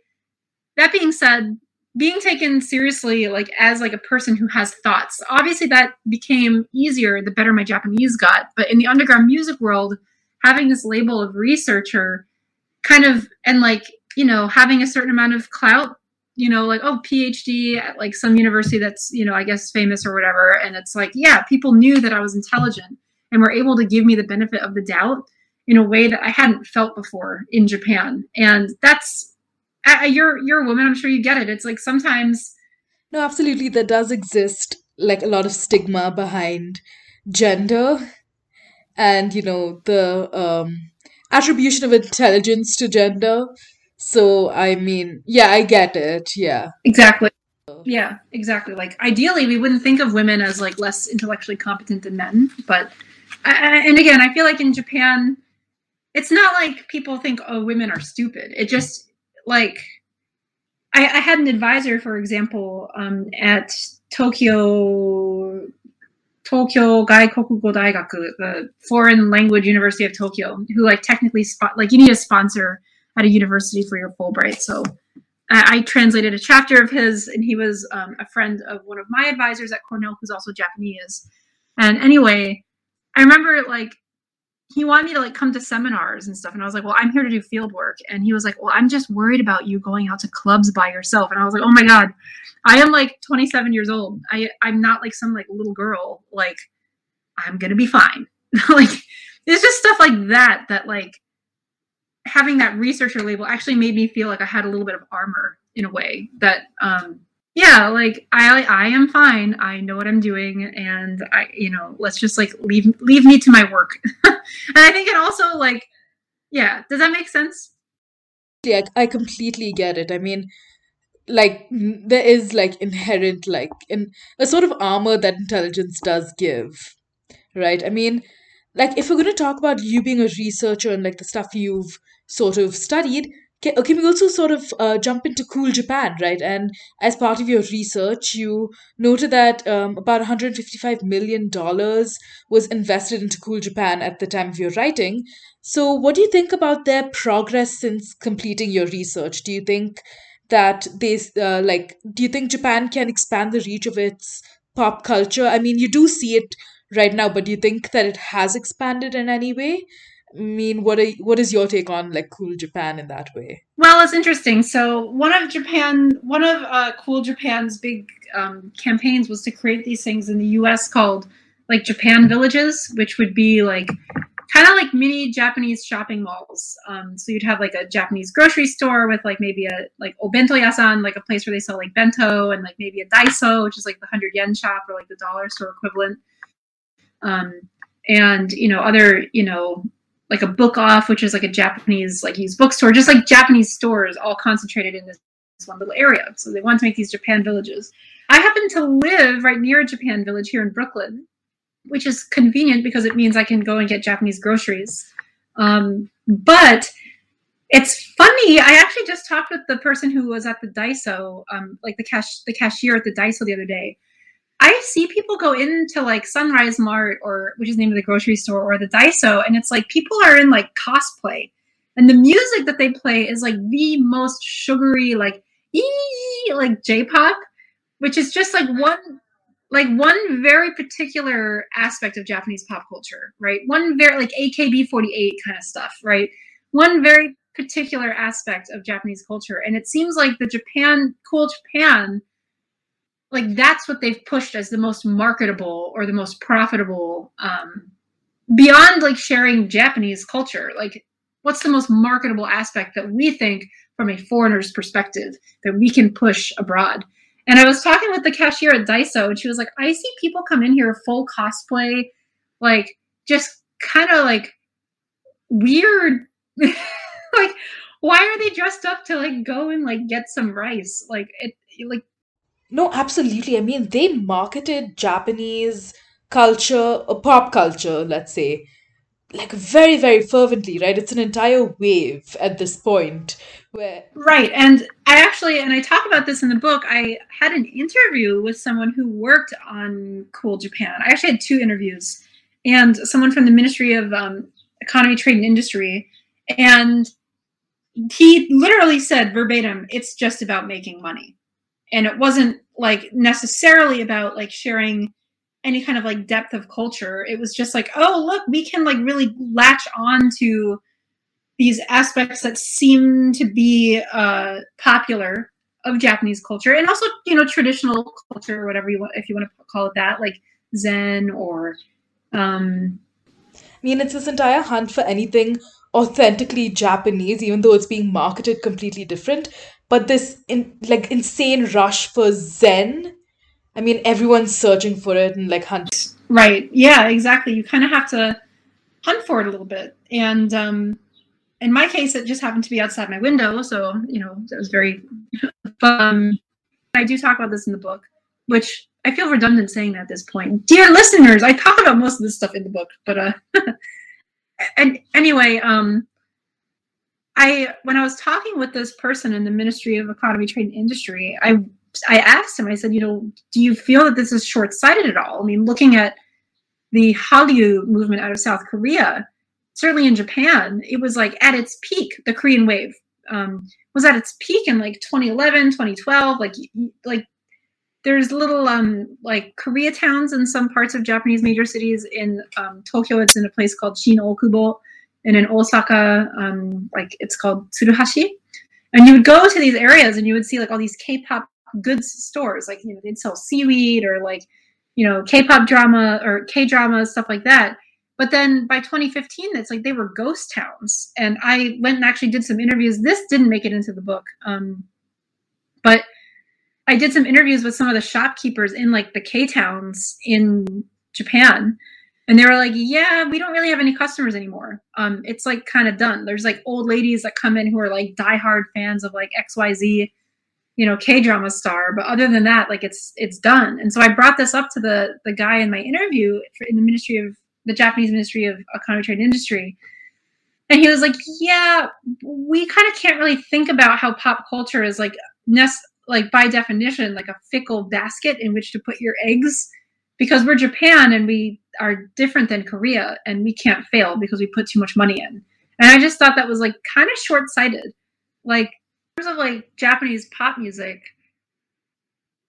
that being said, being taken seriously like as like a person who has thoughts obviously that became easier the better my japanese got but in the underground music world having this label of researcher kind of and like you know having a certain amount of clout you know like oh phd at like some university that's you know i guess famous or whatever and it's like yeah people knew that i was intelligent and were able to give me the benefit of the doubt in a way that i hadn't felt before in japan and that's you're you're a woman i'm sure you get it it's like sometimes No, absolutely. There does exist like a lot of stigma behind gender and, you know, the um, attribution of intelligence to gender. So, I mean, yeah, I get it. Yeah. exactly yeah exactly like ideally we wouldn't think of women as like less intellectually competent than men but I, I- and again i feel like in japan it's not like people think oh women are stupid it just like i, I had an advisor for example um, at tokyo tokyo gaikokugo daigaku the foreign language university of tokyo who like technically spot like you need a sponsor at a university for your fulbright so I, I translated a chapter of his, and he was um, a friend of one of my advisors at Cornell, who's also Japanese. And anyway, I remember like he wanted me to like come to seminars and stuff, and I was like, "Well, I'm here to do field work," and he was like, "Well, I'm just worried about you going out to clubs by yourself," and I was like, "Oh my god, I am like 27 years old. I I'm not like some like little girl. Like I'm gonna be fine. <laughs> like it's just stuff like that that like having that researcher label actually made me feel like I had a little bit of armor in a way that um yeah, like I I am fine. I know what I'm doing, and I you know let's just like leave leave me to my work. <laughs> and I think it also like yeah, does that make sense? Yeah, I completely get it. I mean, like there is like inherent like in a sort of armor that intelligence does give, right? I mean, like if we're going to talk about you being a researcher and like the stuff you've sort of studied, can, can we also sort of uh, jump into Cool Japan, right? And as part of your research, you noted that um, about 155 million dollars was invested into Cool Japan at the time of your writing. So, what do you think about their progress since completing your research? Do you think that they uh, like? Do you think Japan can expand the reach of its pop culture? I mean, you do see it right now, but do you think that it has expanded in any way? Mean, what are, what is your take on like cool Japan in that way? Well, it's interesting. So one of Japan, one of uh, Cool Japan's big um, campaigns was to create these things in the U.S. called like Japan villages, which would be like kind of like mini Japanese shopping malls. Um, so you'd have like a Japanese grocery store with like maybe a like obento yasan, like a place where they sell like bento, and like maybe a daiso, which is like the hundred yen shop or like the dollar store equivalent. Um, and you know other you know like a book off, which is like a Japanese like used bookstore, just like Japanese stores all concentrated in this one little area. So they wanted to make these Japan villages. I happen to live right near a Japan village here in Brooklyn, which is convenient because it means I can go and get Japanese groceries. Um, but it's funny. I actually just talked with the person who was at the Daiso, um, like the cash the cashier at the Daiso the other day. I see people go into like Sunrise Mart or which is the name of the grocery store or the Daiso, and it's like people are in like cosplay, and the music that they play is like the most sugary, like like J-pop, which is just like one like one very particular aspect of Japanese pop culture, right? One very like AKB48 kind of stuff, right? One very particular aspect of Japanese culture, and it seems like the Japan, cool Japan, like that's what they've pushed as the most marketable or the most profitable, um, beyond like sharing Japanese culture. Like, what's the most marketable aspect that we think from a foreigner's perspective that we can push abroad? And I was talking with the cashier at Daiso, and she was like, I see people come in here full cosplay, like just kind of like weird. <laughs> like, why are they dressed up to like go and like get some rice? Like it like No, absolutely. I mean, they marketed Japanese culture, or pop culture, let's say, like very, very fervently, right? It's an entire wave at this point where Right. And I actually, and I talk about this in the book, I had an interview with someone who worked on Cool Japan. I actually had two interviews, and someone from the Ministry of um, Economy, Trade, and Industry. And he literally said verbatim, it's just about making money. And it wasn't like necessarily about like sharing any kind of like depth of culture. It was just like, oh, look, we can like really latch on to these aspects that seem to be uh, popular of Japanese culture, and also you know traditional culture or whatever you want, if you want to call it that, like Zen or um, I mean, it's this entire hunt for anything authentically Japanese, even though it's being marketed completely different. But this in like insane rush for Zen. I mean, everyone's searching for it and like hunt. right, yeah, exactly. You kind of have to hunt for it a little bit, and um, in my case, it just happened to be outside my window, so you know it was very <laughs> fun. I do talk about this in the book, which I feel redundant saying that at this point. Dear listeners, I talk about most of this stuff in the book, but uh, <laughs> and anyway, um, I when I was talking with this person in the Ministry of Economy, Trade, and Industry, I I asked him. I said, you know, do you feel that this is short sighted at all? I mean, looking at the Hallyu movement out of South Korea, certainly in Japan, it was like at its peak. The Korean wave um, was at its peak in like 2011, 2012. Like like there's little um like Korea towns in some parts of Japanese major cities. In um, Tokyo, it's in a place called Shin Okubo, and in Osaka, um, like it's called Tsuruhashi. And you would go to these areas and you would see like all these K-pop goods stores, like you know they'd sell seaweed or like you know K-pop drama or K-drama stuff like that. But then by 2015, it's like they were ghost towns. And I went and actually did some interviews. This didn't make it into the book, um, but I did some interviews with some of the shopkeepers in like the K towns in Japan. And they were like, yeah, we don't really have any customers anymore. Um, it's like kind of done. There's like old ladies that come in who are like diehard fans of like XYZ, you know, K drama star. But other than that, like it's it's done. And so I brought this up to the the guy in my interview in the Ministry of the Japanese Ministry of Economy, Trade, Industry. And he was like, yeah, we kind of can't really think about how pop culture is like nest like by definition like a fickle basket in which to put your eggs because we're Japan and we are different than Korea and we can't fail because we put too much money in. And I just thought that was like kind of short sighted. Like, in terms of like Japanese pop music,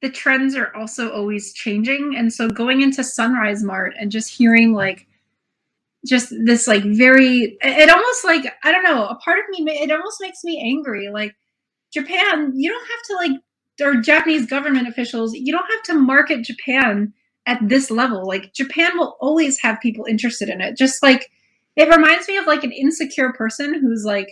the trends are also always changing. And so going into Sunrise Mart and just hearing like, just this like very, it almost like, I don't know, a part of me, it almost makes me angry. Like, Japan, you don't have to like, or Japanese government officials, you don't have to market Japan at this level. Like Japan will always have people interested in it. Just like it reminds me of like an insecure person who's like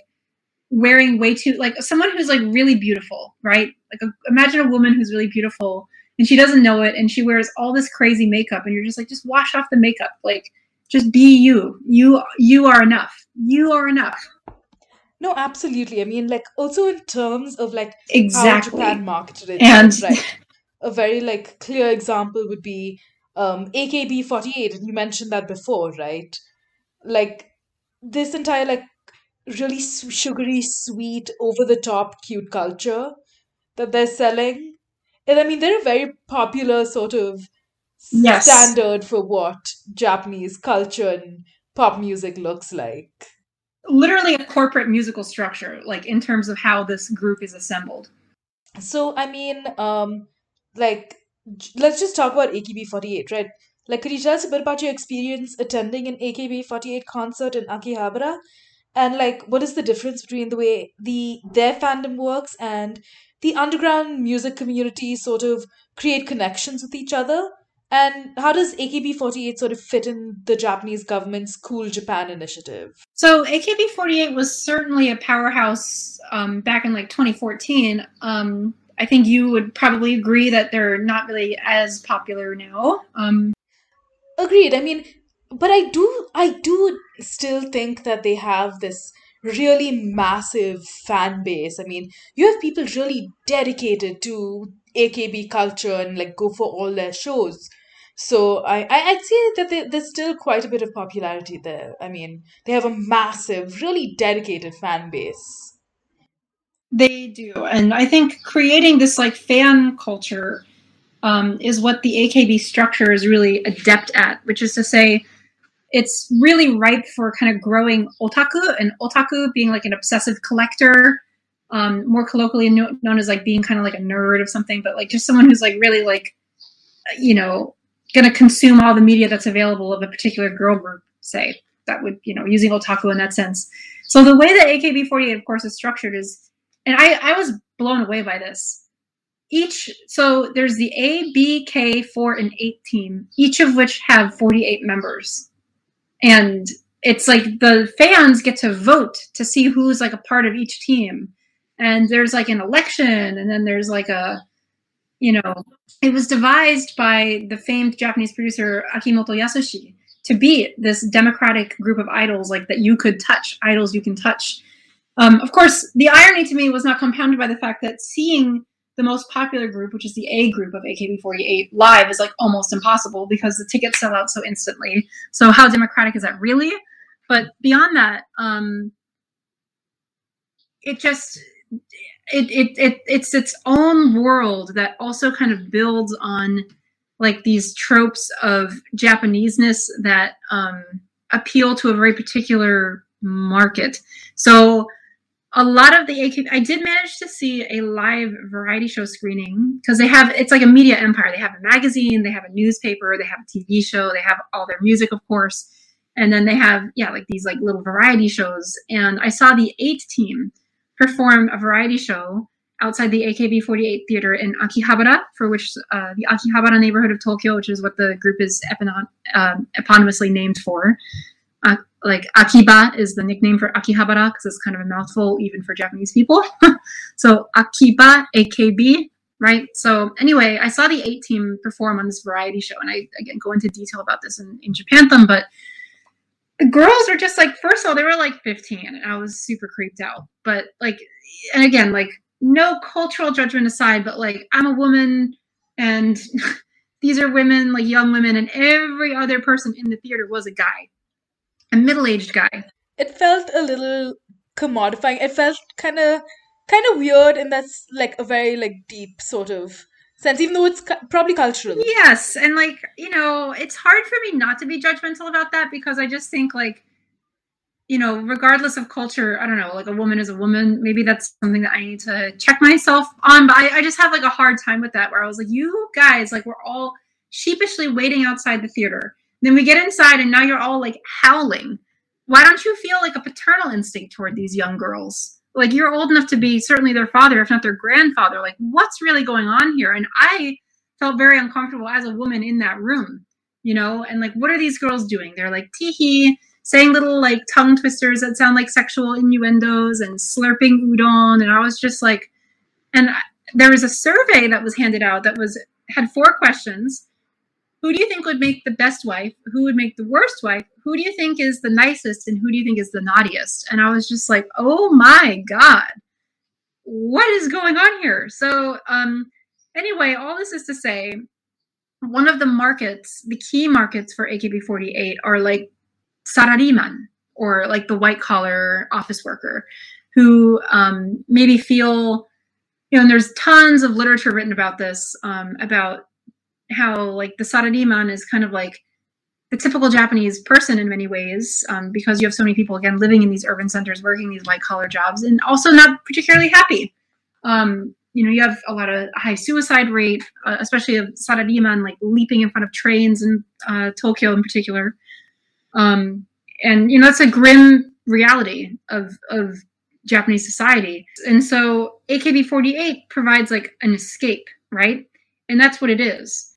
wearing way too like someone who's like really beautiful, right? Like a, imagine a woman who's really beautiful and she doesn't know it and she wears all this crazy makeup and you're just like just wash off the makeup. Like just be you. You you are enough. You are enough. No, absolutely. I mean, like also in terms of like Exactly. how Japan marketed it, And right? <laughs> A very like clear example would be um AKB48, and you mentioned that before, right? Like this entire like really sugary, sweet, over the top, cute culture that they're selling. And I mean, they're a very popular sort of Yes. standard for what Japanese culture and pop music looks like. literally a corporate musical structure, like in terms of how this group is assembled. So, I mean, um, like, let's just talk about AKB48, right? Like, could you tell us a bit about your experience attending an AKB48 concert in Akihabara? And like, what is the difference between the way the their fandom works and the underground music community sort of create connections with each other? And how does AKB48 sort of fit in the Japanese government's Cool Japan initiative? So AKB48 was certainly a powerhouse um, back in like 2014. Um, I think you would probably agree that they're not really as popular now. Um, Agreed. I mean, but I do I do still think that they have this really massive fan base. I mean, you have people really dedicated to AKB culture and like go for all their shows. So I, I I'd say that they, there's still quite a bit of popularity there. I mean, they have a massive, really dedicated fan base. They do, and I think creating this like fan culture um, is what the AKB structure is really adept at, which is to say, it's really ripe for kind of growing otaku, and otaku being like an obsessive collector, um, more colloquially kno- known as like being kind of like a nerd of something, but like just someone who's like really like, you know, going to consume all the media that's available of a particular girl group, say that would you know using otaku in that sense. So the way that AKB48, of course, is structured is, and I I was blown away by this each so there's the A, B, K, 4 and 8 team, each of which have 48 members. And it's like the fans get to vote to see who's like a part of each team. And there's like an election and then there's like a you know, it was devised by the famed Japanese producer Akimoto Yasushi to be this democratic group of idols like that you could touch, idols you can touch. Um, of course, the irony to me was not compounded by the fact that seeing the most popular group, which is the A group of AKB48, live is like almost impossible because the tickets sell out so instantly. So how democratic is that really? But beyond that, um, it just it, it it it's its own world that also kind of builds on like these tropes of Japaneseness that um, appeal to a very particular market. So a lot of the AKB, I did manage to see a live variety show screening because they have it's like a media empire. They have a magazine, they have a newspaper, they have a TV show, they have all their music, of course, and then they have yeah like these like little variety shows. And I saw the eight team perform a variety show outside the AKB48 theater in Akihabara, for which uh, the Akihabara neighborhood of Tokyo, which is what the group is eponym- um, eponymously named for. Like Akiba is the nickname for Akihabara because it's kind of a mouthful even for Japanese people. <laughs> so Akiba, AKB, right? So anyway, I saw the eight team perform on this variety show, and I again go into detail about this in, in Japanthem, but the girls were just like, first of all, they were like 15, and I was super creeped out. But like, and again, like no cultural judgment aside, but like I'm a woman and <laughs> these are women, like young women, and every other person in the theater was a guy, a middle-aged guy. It felt a little commodifying. It felt kind of kind of weird and that's like a very like deep sort of sense even though it's cu- probably cultural Yes, and like you know, it's hard for me not to be judgmental about that because I just think like, you know, regardless of culture, I don't know, like a woman is a woman. Maybe that's something that I need to check myself on. But I, I just have like a hard time with that where I was like, you guys, like we're all sheepishly waiting outside the theater. Then we get inside and now you're all like howling. Why don't you feel like a paternal instinct toward these young girls? Like you're old enough to be certainly their father, if not their grandfather. Like what's really going on here? And I felt very uncomfortable as a woman in that room, you know? And like, what are these girls doing? They're like teehee, saying little like tongue twisters that sound like sexual innuendos and slurping udon. And I was just like, and I- there was a survey that was handed out that was had four questions. Who do you think would make the best wife? Who would make the worst wife? Who do you think is the nicest? And who do you think is the naughtiest? And I was just like, oh my God, what is going on here? So, um, anyway, all this is to say, one of the markets, the key markets for AKB48 are like sarariman or like the white collar office worker who um, maybe feel, you know, and there's tons of literature written about this, um, about how like the sarariman is kind of like the typical Japanese person in many ways, um, because you have so many people again living in these urban centers, working these white collar jobs, and also not particularly happy. Um, you know, you have a lot of high suicide rate, uh, especially of sarariman like leaping in front of trains in uh, Tokyo in particular. Um, and you know, that's a grim reality of of Japanese society. And so AKB48 provides like an escape, right? And that's what it is.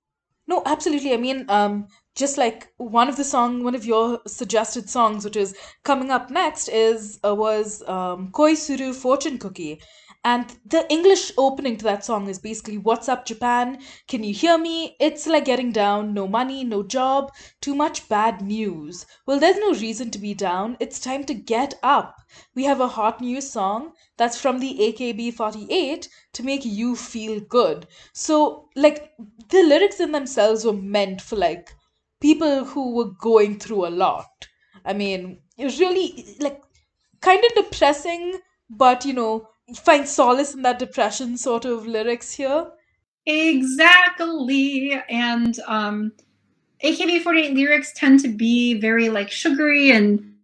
No, absolutely. I mean, um, just like one of the song, one of your suggested songs, which is coming up next, is uh, was um, Koi Suru Fortune Cookie, and the English opening to that song is basically "What's up, Japan? Can you hear me? It's like getting down. No money, no job, too much bad news. Well, there's no reason to be down. It's time to get up. We have a hot new song that's from the AKB48 to make you feel good. So, like, the lyrics in themselves were meant for like people who were going through a lot. I mean, it was really like kind of depressing, but you know, find solace in that depression sort of lyrics here. Exactly. And um, AKB48 lyrics tend to be very like sugary and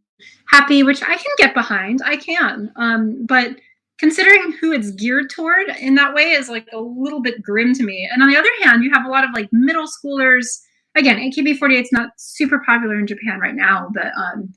happy, which I can get behind. I can. Um, but considering who it's geared toward in that way is like a little bit grim to me. And on the other hand, you have a lot of like middle schoolers. Again, AKB48 is not super popular in Japan right now, but um,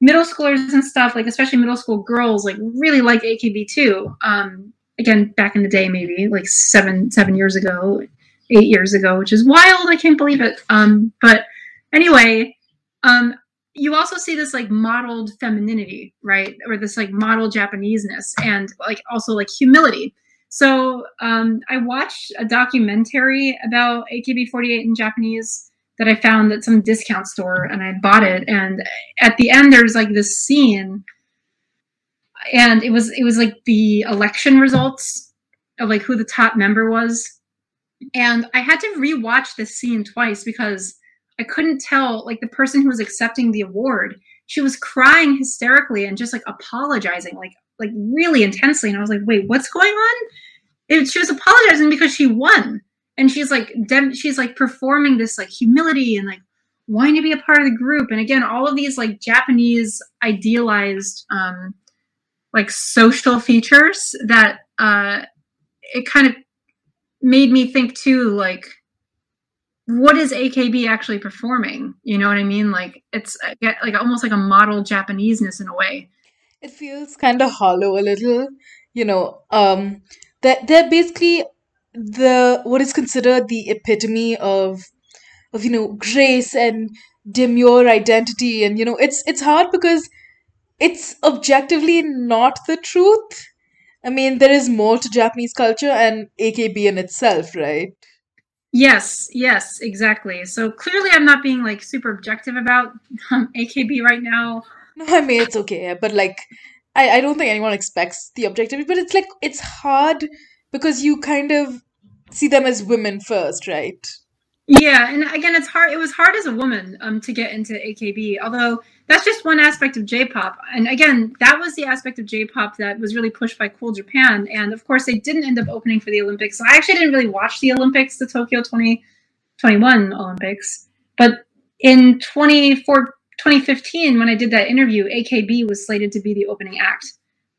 middle schoolers and stuff, like especially middle school girls, like really like AKB too. Um, again, back in the day, maybe like seven seven years ago, eight years ago, which is wild. I can't believe it. Um, but anyway, um, you also see this like modeled femininity, right, or this like model Japaneseness, and like also like humility. So um, I watched a documentary about AKB48 in Japanese that I found at some discount store, and I bought it. And at the end, there's like this scene, and it was it was like the election results of like who the top member was, and I had to rewatch this scene twice because I couldn't tell like the person who was accepting the award. She was crying hysterically and just like apologizing, like like really intensely. And I was like, wait, what's going on? It, she was apologizing because she won, and she's like dem- she's like performing this like humility and like wanting to be a part of the group. And again, all of these like Japanese idealized um, like social features that uh, it kind of made me think too like what is AKB actually performing? You know what I mean? Like it's uh, like almost like a model Japaneseness in a way. It feels kind of hollow a little, you know. Um, they're, they're basically the what is considered the epitome of of you know grace and demure identity, and you know it's it's hard because it's objectively not the truth. I mean, there is more to Japanese culture and AKB in itself, right? Yes, yes, exactly. So clearly, I'm not being like super objective about um, AKB right now. No, I mean it's okay, but like I, I don't think anyone expects the objectivity, but it's like it's hard because you kind of see them as women first, right? Yeah, and again, it's hard. It was hard as a woman um, to get into AKB, although that's just one aspect of J-pop. And again, that was the aspect of J-pop that was really pushed by Cool Japan. And of course, they didn't end up opening for the Olympics. So I actually didn't really watch the Olympics, the Tokyo 2021 Olympics. But in 24, 2015, when I did that interview, AKB was slated to be the opening act.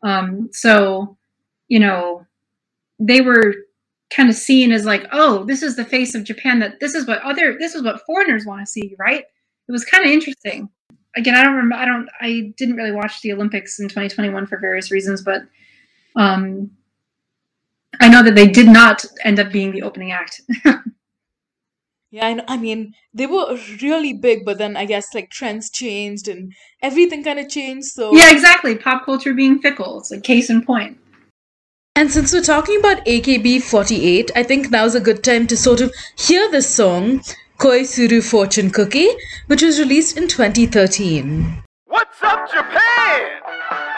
Um, so, you know, they were kind of seen as like, oh, this is the face of Japan. That this is what other, this is what foreigners want to see, right? It was kind of interesting. Again, I don't remember. I don't. I didn't really watch the Olympics in 2021 for various reasons, but um, I know that they did not end up being the opening act. <laughs> Yeah, I know. I mean, they were really big, but then I guess like trends changed and everything kind of changed. So yeah, exactly. Pop culture being fickle. It's a case in point. And since we're talking about AKB48, I think now's a good time to sort of hear this song, Koi Suru Fortune Cookie, which was released in 2013. What's up, Japan?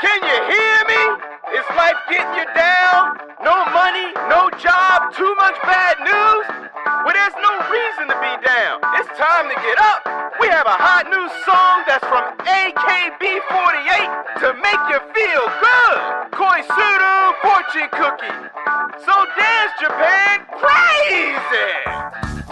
Can you hear me? Is life getting you down? No money, no job, too much bad news? Well, there's no reason to be down. It's time to get up. We have a hot new song that's from AKB48 to make you feel good. Koisuru Fortune Cookie. So dance, Japan, crazy!「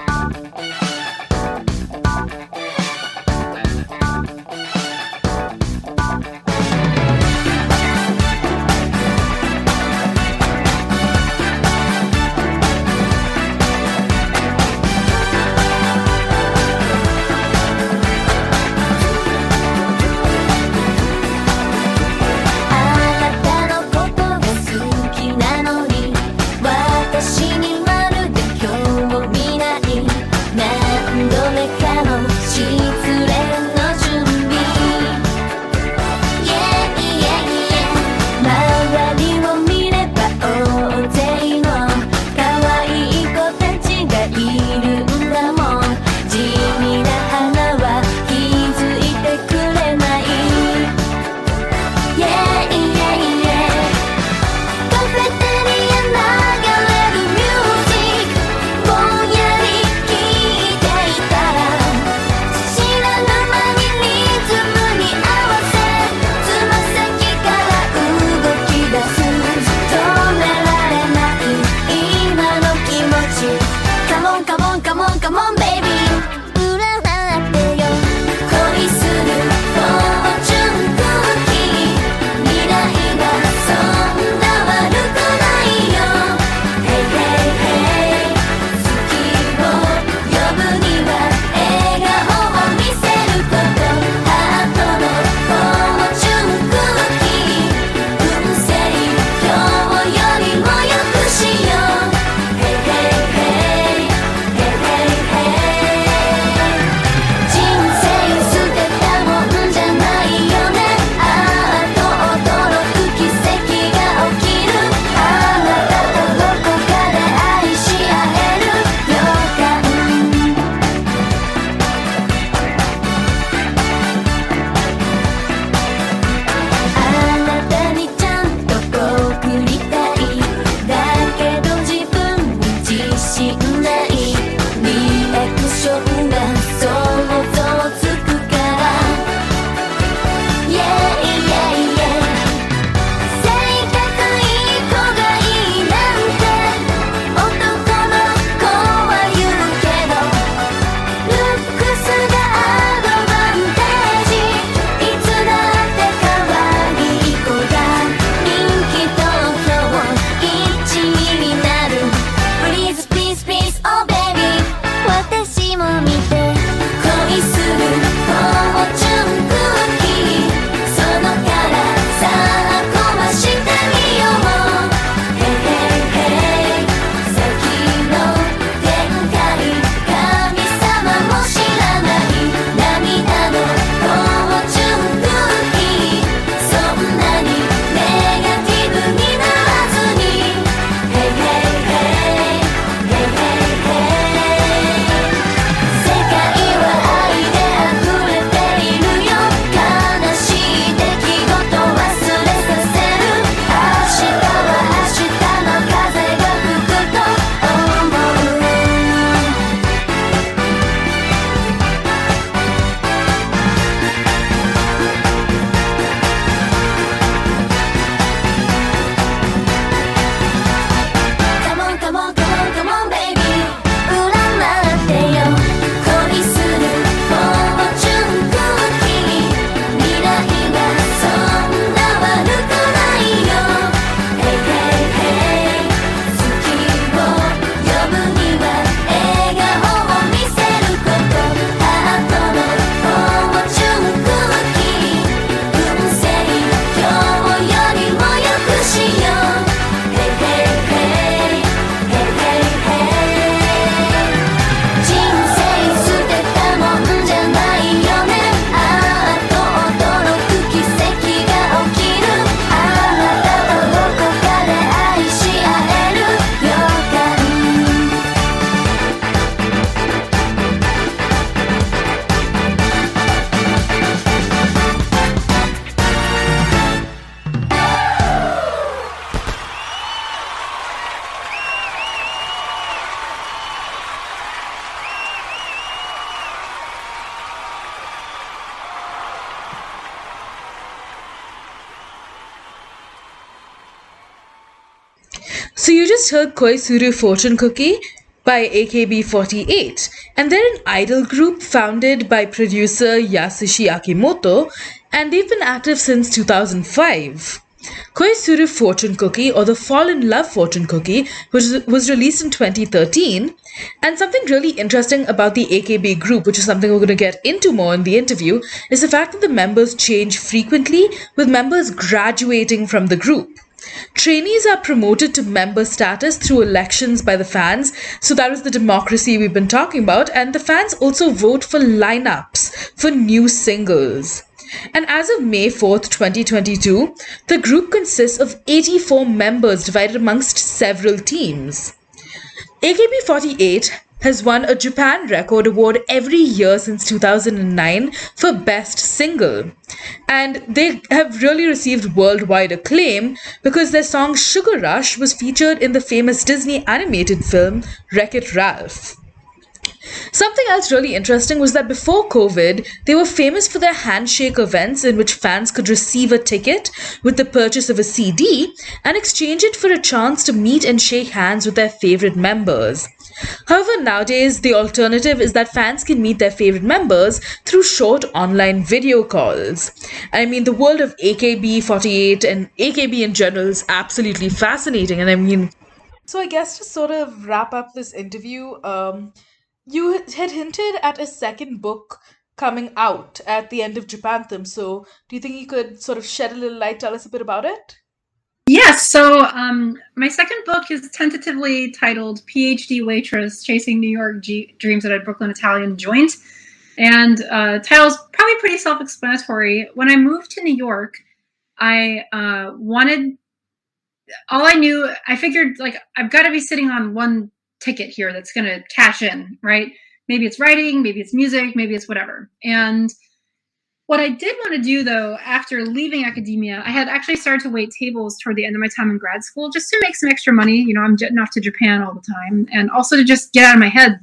heard Koisuru Fortune Cookie by AKB48, and they're an idol group founded by producer Yasushi Akimoto, and they've been active since 2005. Koisuru Fortune Cookie or the Fall in Love Fortune Cookie which was released in 2013. And something really interesting about the AKB group, which is something we're going to get into more in the interview, is the fact that the members change frequently, with members graduating from the group. Trainees are promoted to member status through elections by the fans, so that is the democracy we've been talking about, and the fans also vote for lineups for new singles. And as of May 4th, 2022, the group consists of 84 members divided amongst several teams. AKB48 has won a Japan Record Award every year since 2009 for Best Single. And they have really received worldwide acclaim because their song Sugar Rush was featured in the famous Disney animated film Wreck It Ralph. Something else really interesting was that before COVID, they were famous for their handshake events in which fans could receive a ticket with the purchase of a CD and exchange it for a chance to meet and shake hands with their favorite members. However, nowadays, the alternative is that fans can meet their favorite members through short online video calls. I mean, the world of AKB48 and AKB in general is absolutely fascinating. And I mean, so I guess to sort of wrap up this interview, um, you had hinted at a second book coming out at the end of Japanthem. So do you think you could sort of shed a little light, tell us a bit about it? Yes. So um, my second book is tentatively titled PhD Waitress Chasing New York G- Dreams at a Brooklyn Italian Joint. And uh, title's probably pretty self explanatory. When I moved to New York, I uh, wanted all I knew, I figured like I've got to be sitting on one ticket here that's going to cash in, right? Maybe it's writing, maybe it's music, maybe it's whatever. And what I did want to do though, after leaving academia, I had actually started to wait tables toward the end of my time in grad school just to make some extra money. You know, I'm jetting off to Japan all the time and also to just get out of my head.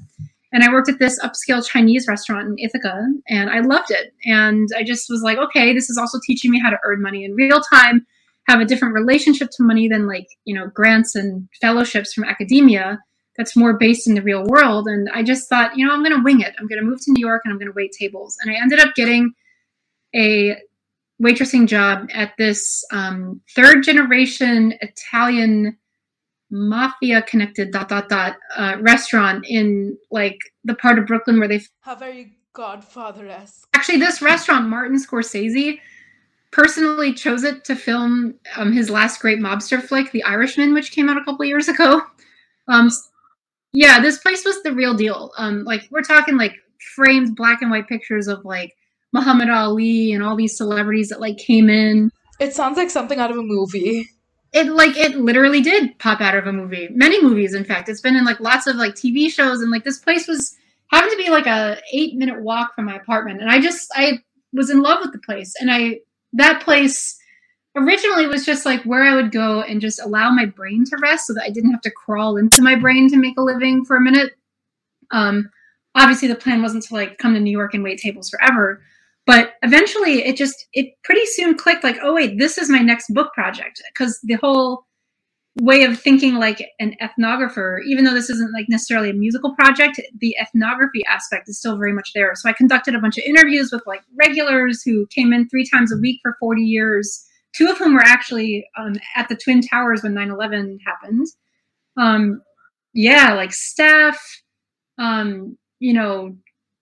And I worked at this upscale Chinese restaurant in Ithaca and I loved it. And I just was like, okay, this is also teaching me how to earn money in real time, have a different relationship to money than like, you know, grants and fellowships from academia that's more based in the real world. And I just thought, you know, I'm going to wing it. I'm going to move to New York and I'm going to wait tables. And I ended up getting a waitressing job at this um, third generation Italian mafia connected dot dot dot uh, restaurant in like the part of Brooklyn where they How very Godfather esque. actually this restaurant Martin Scorsese personally chose it to film um, his last great mobster flick The Irishman which came out a couple years ago um yeah this place was the real deal. Um like we're talking like framed black and white pictures of like Muhammad Ali and all these celebrities that like came in. It sounds like something out of a movie. it like it literally did pop out of a movie. Many movies in fact. It's been in like lots of like tv shows and like this place was happened to be like a eight minute walk from my apartment and i just i was in love with the place and i that place originally it was just like where i would go and just allow my brain to rest so that i didn't have to crawl into my brain to make a living for a minute. Um obviously the plan wasn't to like come to new york and wait tables forever but eventually it just it pretty soon clicked like oh wait this is my next book project because the whole way of thinking like an ethnographer even though this isn't like necessarily a musical project the ethnography aspect is still very much there. So i conducted a bunch of interviews with like regulars who came in three times a week for 40 years two of whom were actually um, at the twin towers when 9-11 happened. Um, yeah like staff um, you know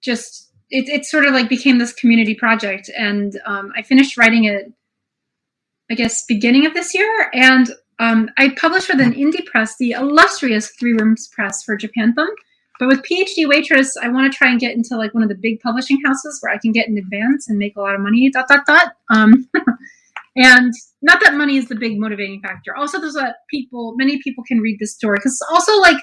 just it, it sort of like became this community project. And um, i finished writing it i guess beginning of this year. And um, i published with an indie press the illustrious three rooms press for Japan Japanthem but with phd waitress i want to try and get into like one of the big publishing houses where i can get in advance and make a lot of money dot dot dot. Um, <laughs> and not that money is the big motivating factor also there's that people many people can read this story because it's also like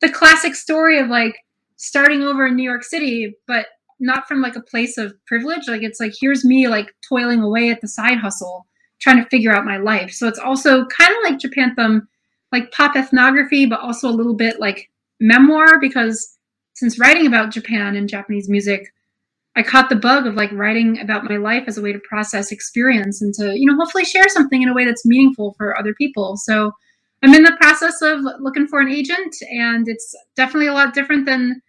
the classic story of like starting over in new york city but not from like a place of privilege. Like it's like here's me like toiling away at the side hustle, trying to figure out my life. So it's also kind of like Japanthem, like pop ethnography, but also a little bit like memoir because since writing about Japan and Japanese music, I caught the bug of like writing about my life as a way to process experience and to, you know, hopefully share something in a way that's meaningful for other people. So I'm in the process of looking for an agent, and it's definitely a lot different than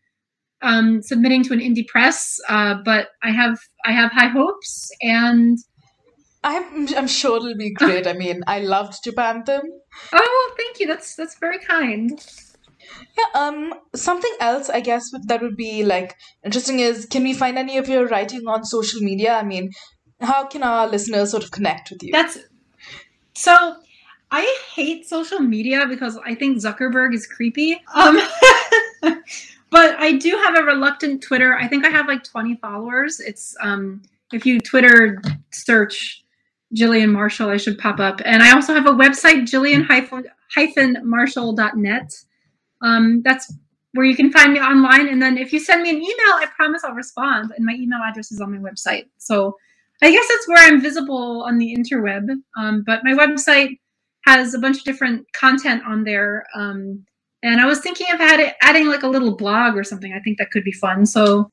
um, submitting to an indie press. Uh, but I have I have high hopes, and I'm I'm sure it'll be great. <laughs> I mean, I loved Japanthem. oh, thank you. That's that's very kind. Yeah, um, something else I guess that would be like interesting is can we find any of your writing on social media? I mean, how can our listeners sort of connect with you? That's so. I hate social media because I think Zuckerberg is creepy. Um, <laughs> but I do have a reluctant Twitter. I think I have like 20 followers. It's um, if you Twitter search Jillian Marshall, I should pop up. And I also have a website, Jillian hyphen Marshall.net. Um, that's where you can find me online. And then if you send me an email, I promise I'll respond. And my email address is on my website. So I guess that's where I'm visible on the interweb. Um, but my website has a bunch of different content on there. Um, and I was thinking of add- adding like a little blog or something. I think that could be fun. So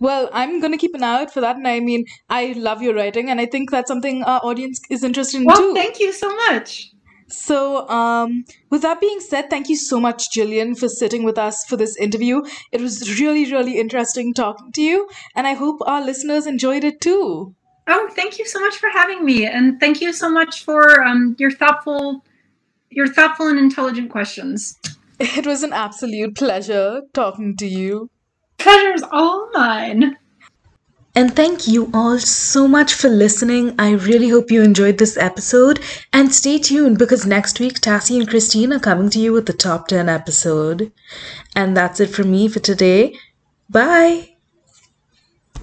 Well, I'm gonna keep an eye out for that, and I mean, I love your writing, and I think that's something our audience is interested in well, too. thank you so much. So, um, with that being said, thank you so much, Jillian, for sitting with us for this interview. It was really, really interesting talking to you, and I hope our listeners enjoyed it too. Oh, thank you so much for having me, and thank you so much for um, your thoughtful, your thoughtful and intelligent questions. <laughs> It was an absolute pleasure talking to you. Pleasure's all mine. And thank you all so much for listening. I really hope you enjoyed this episode. And stay tuned because next week, Tassie and Christine are coming to you with the top 10 episode. And that's it from me for today. Bye.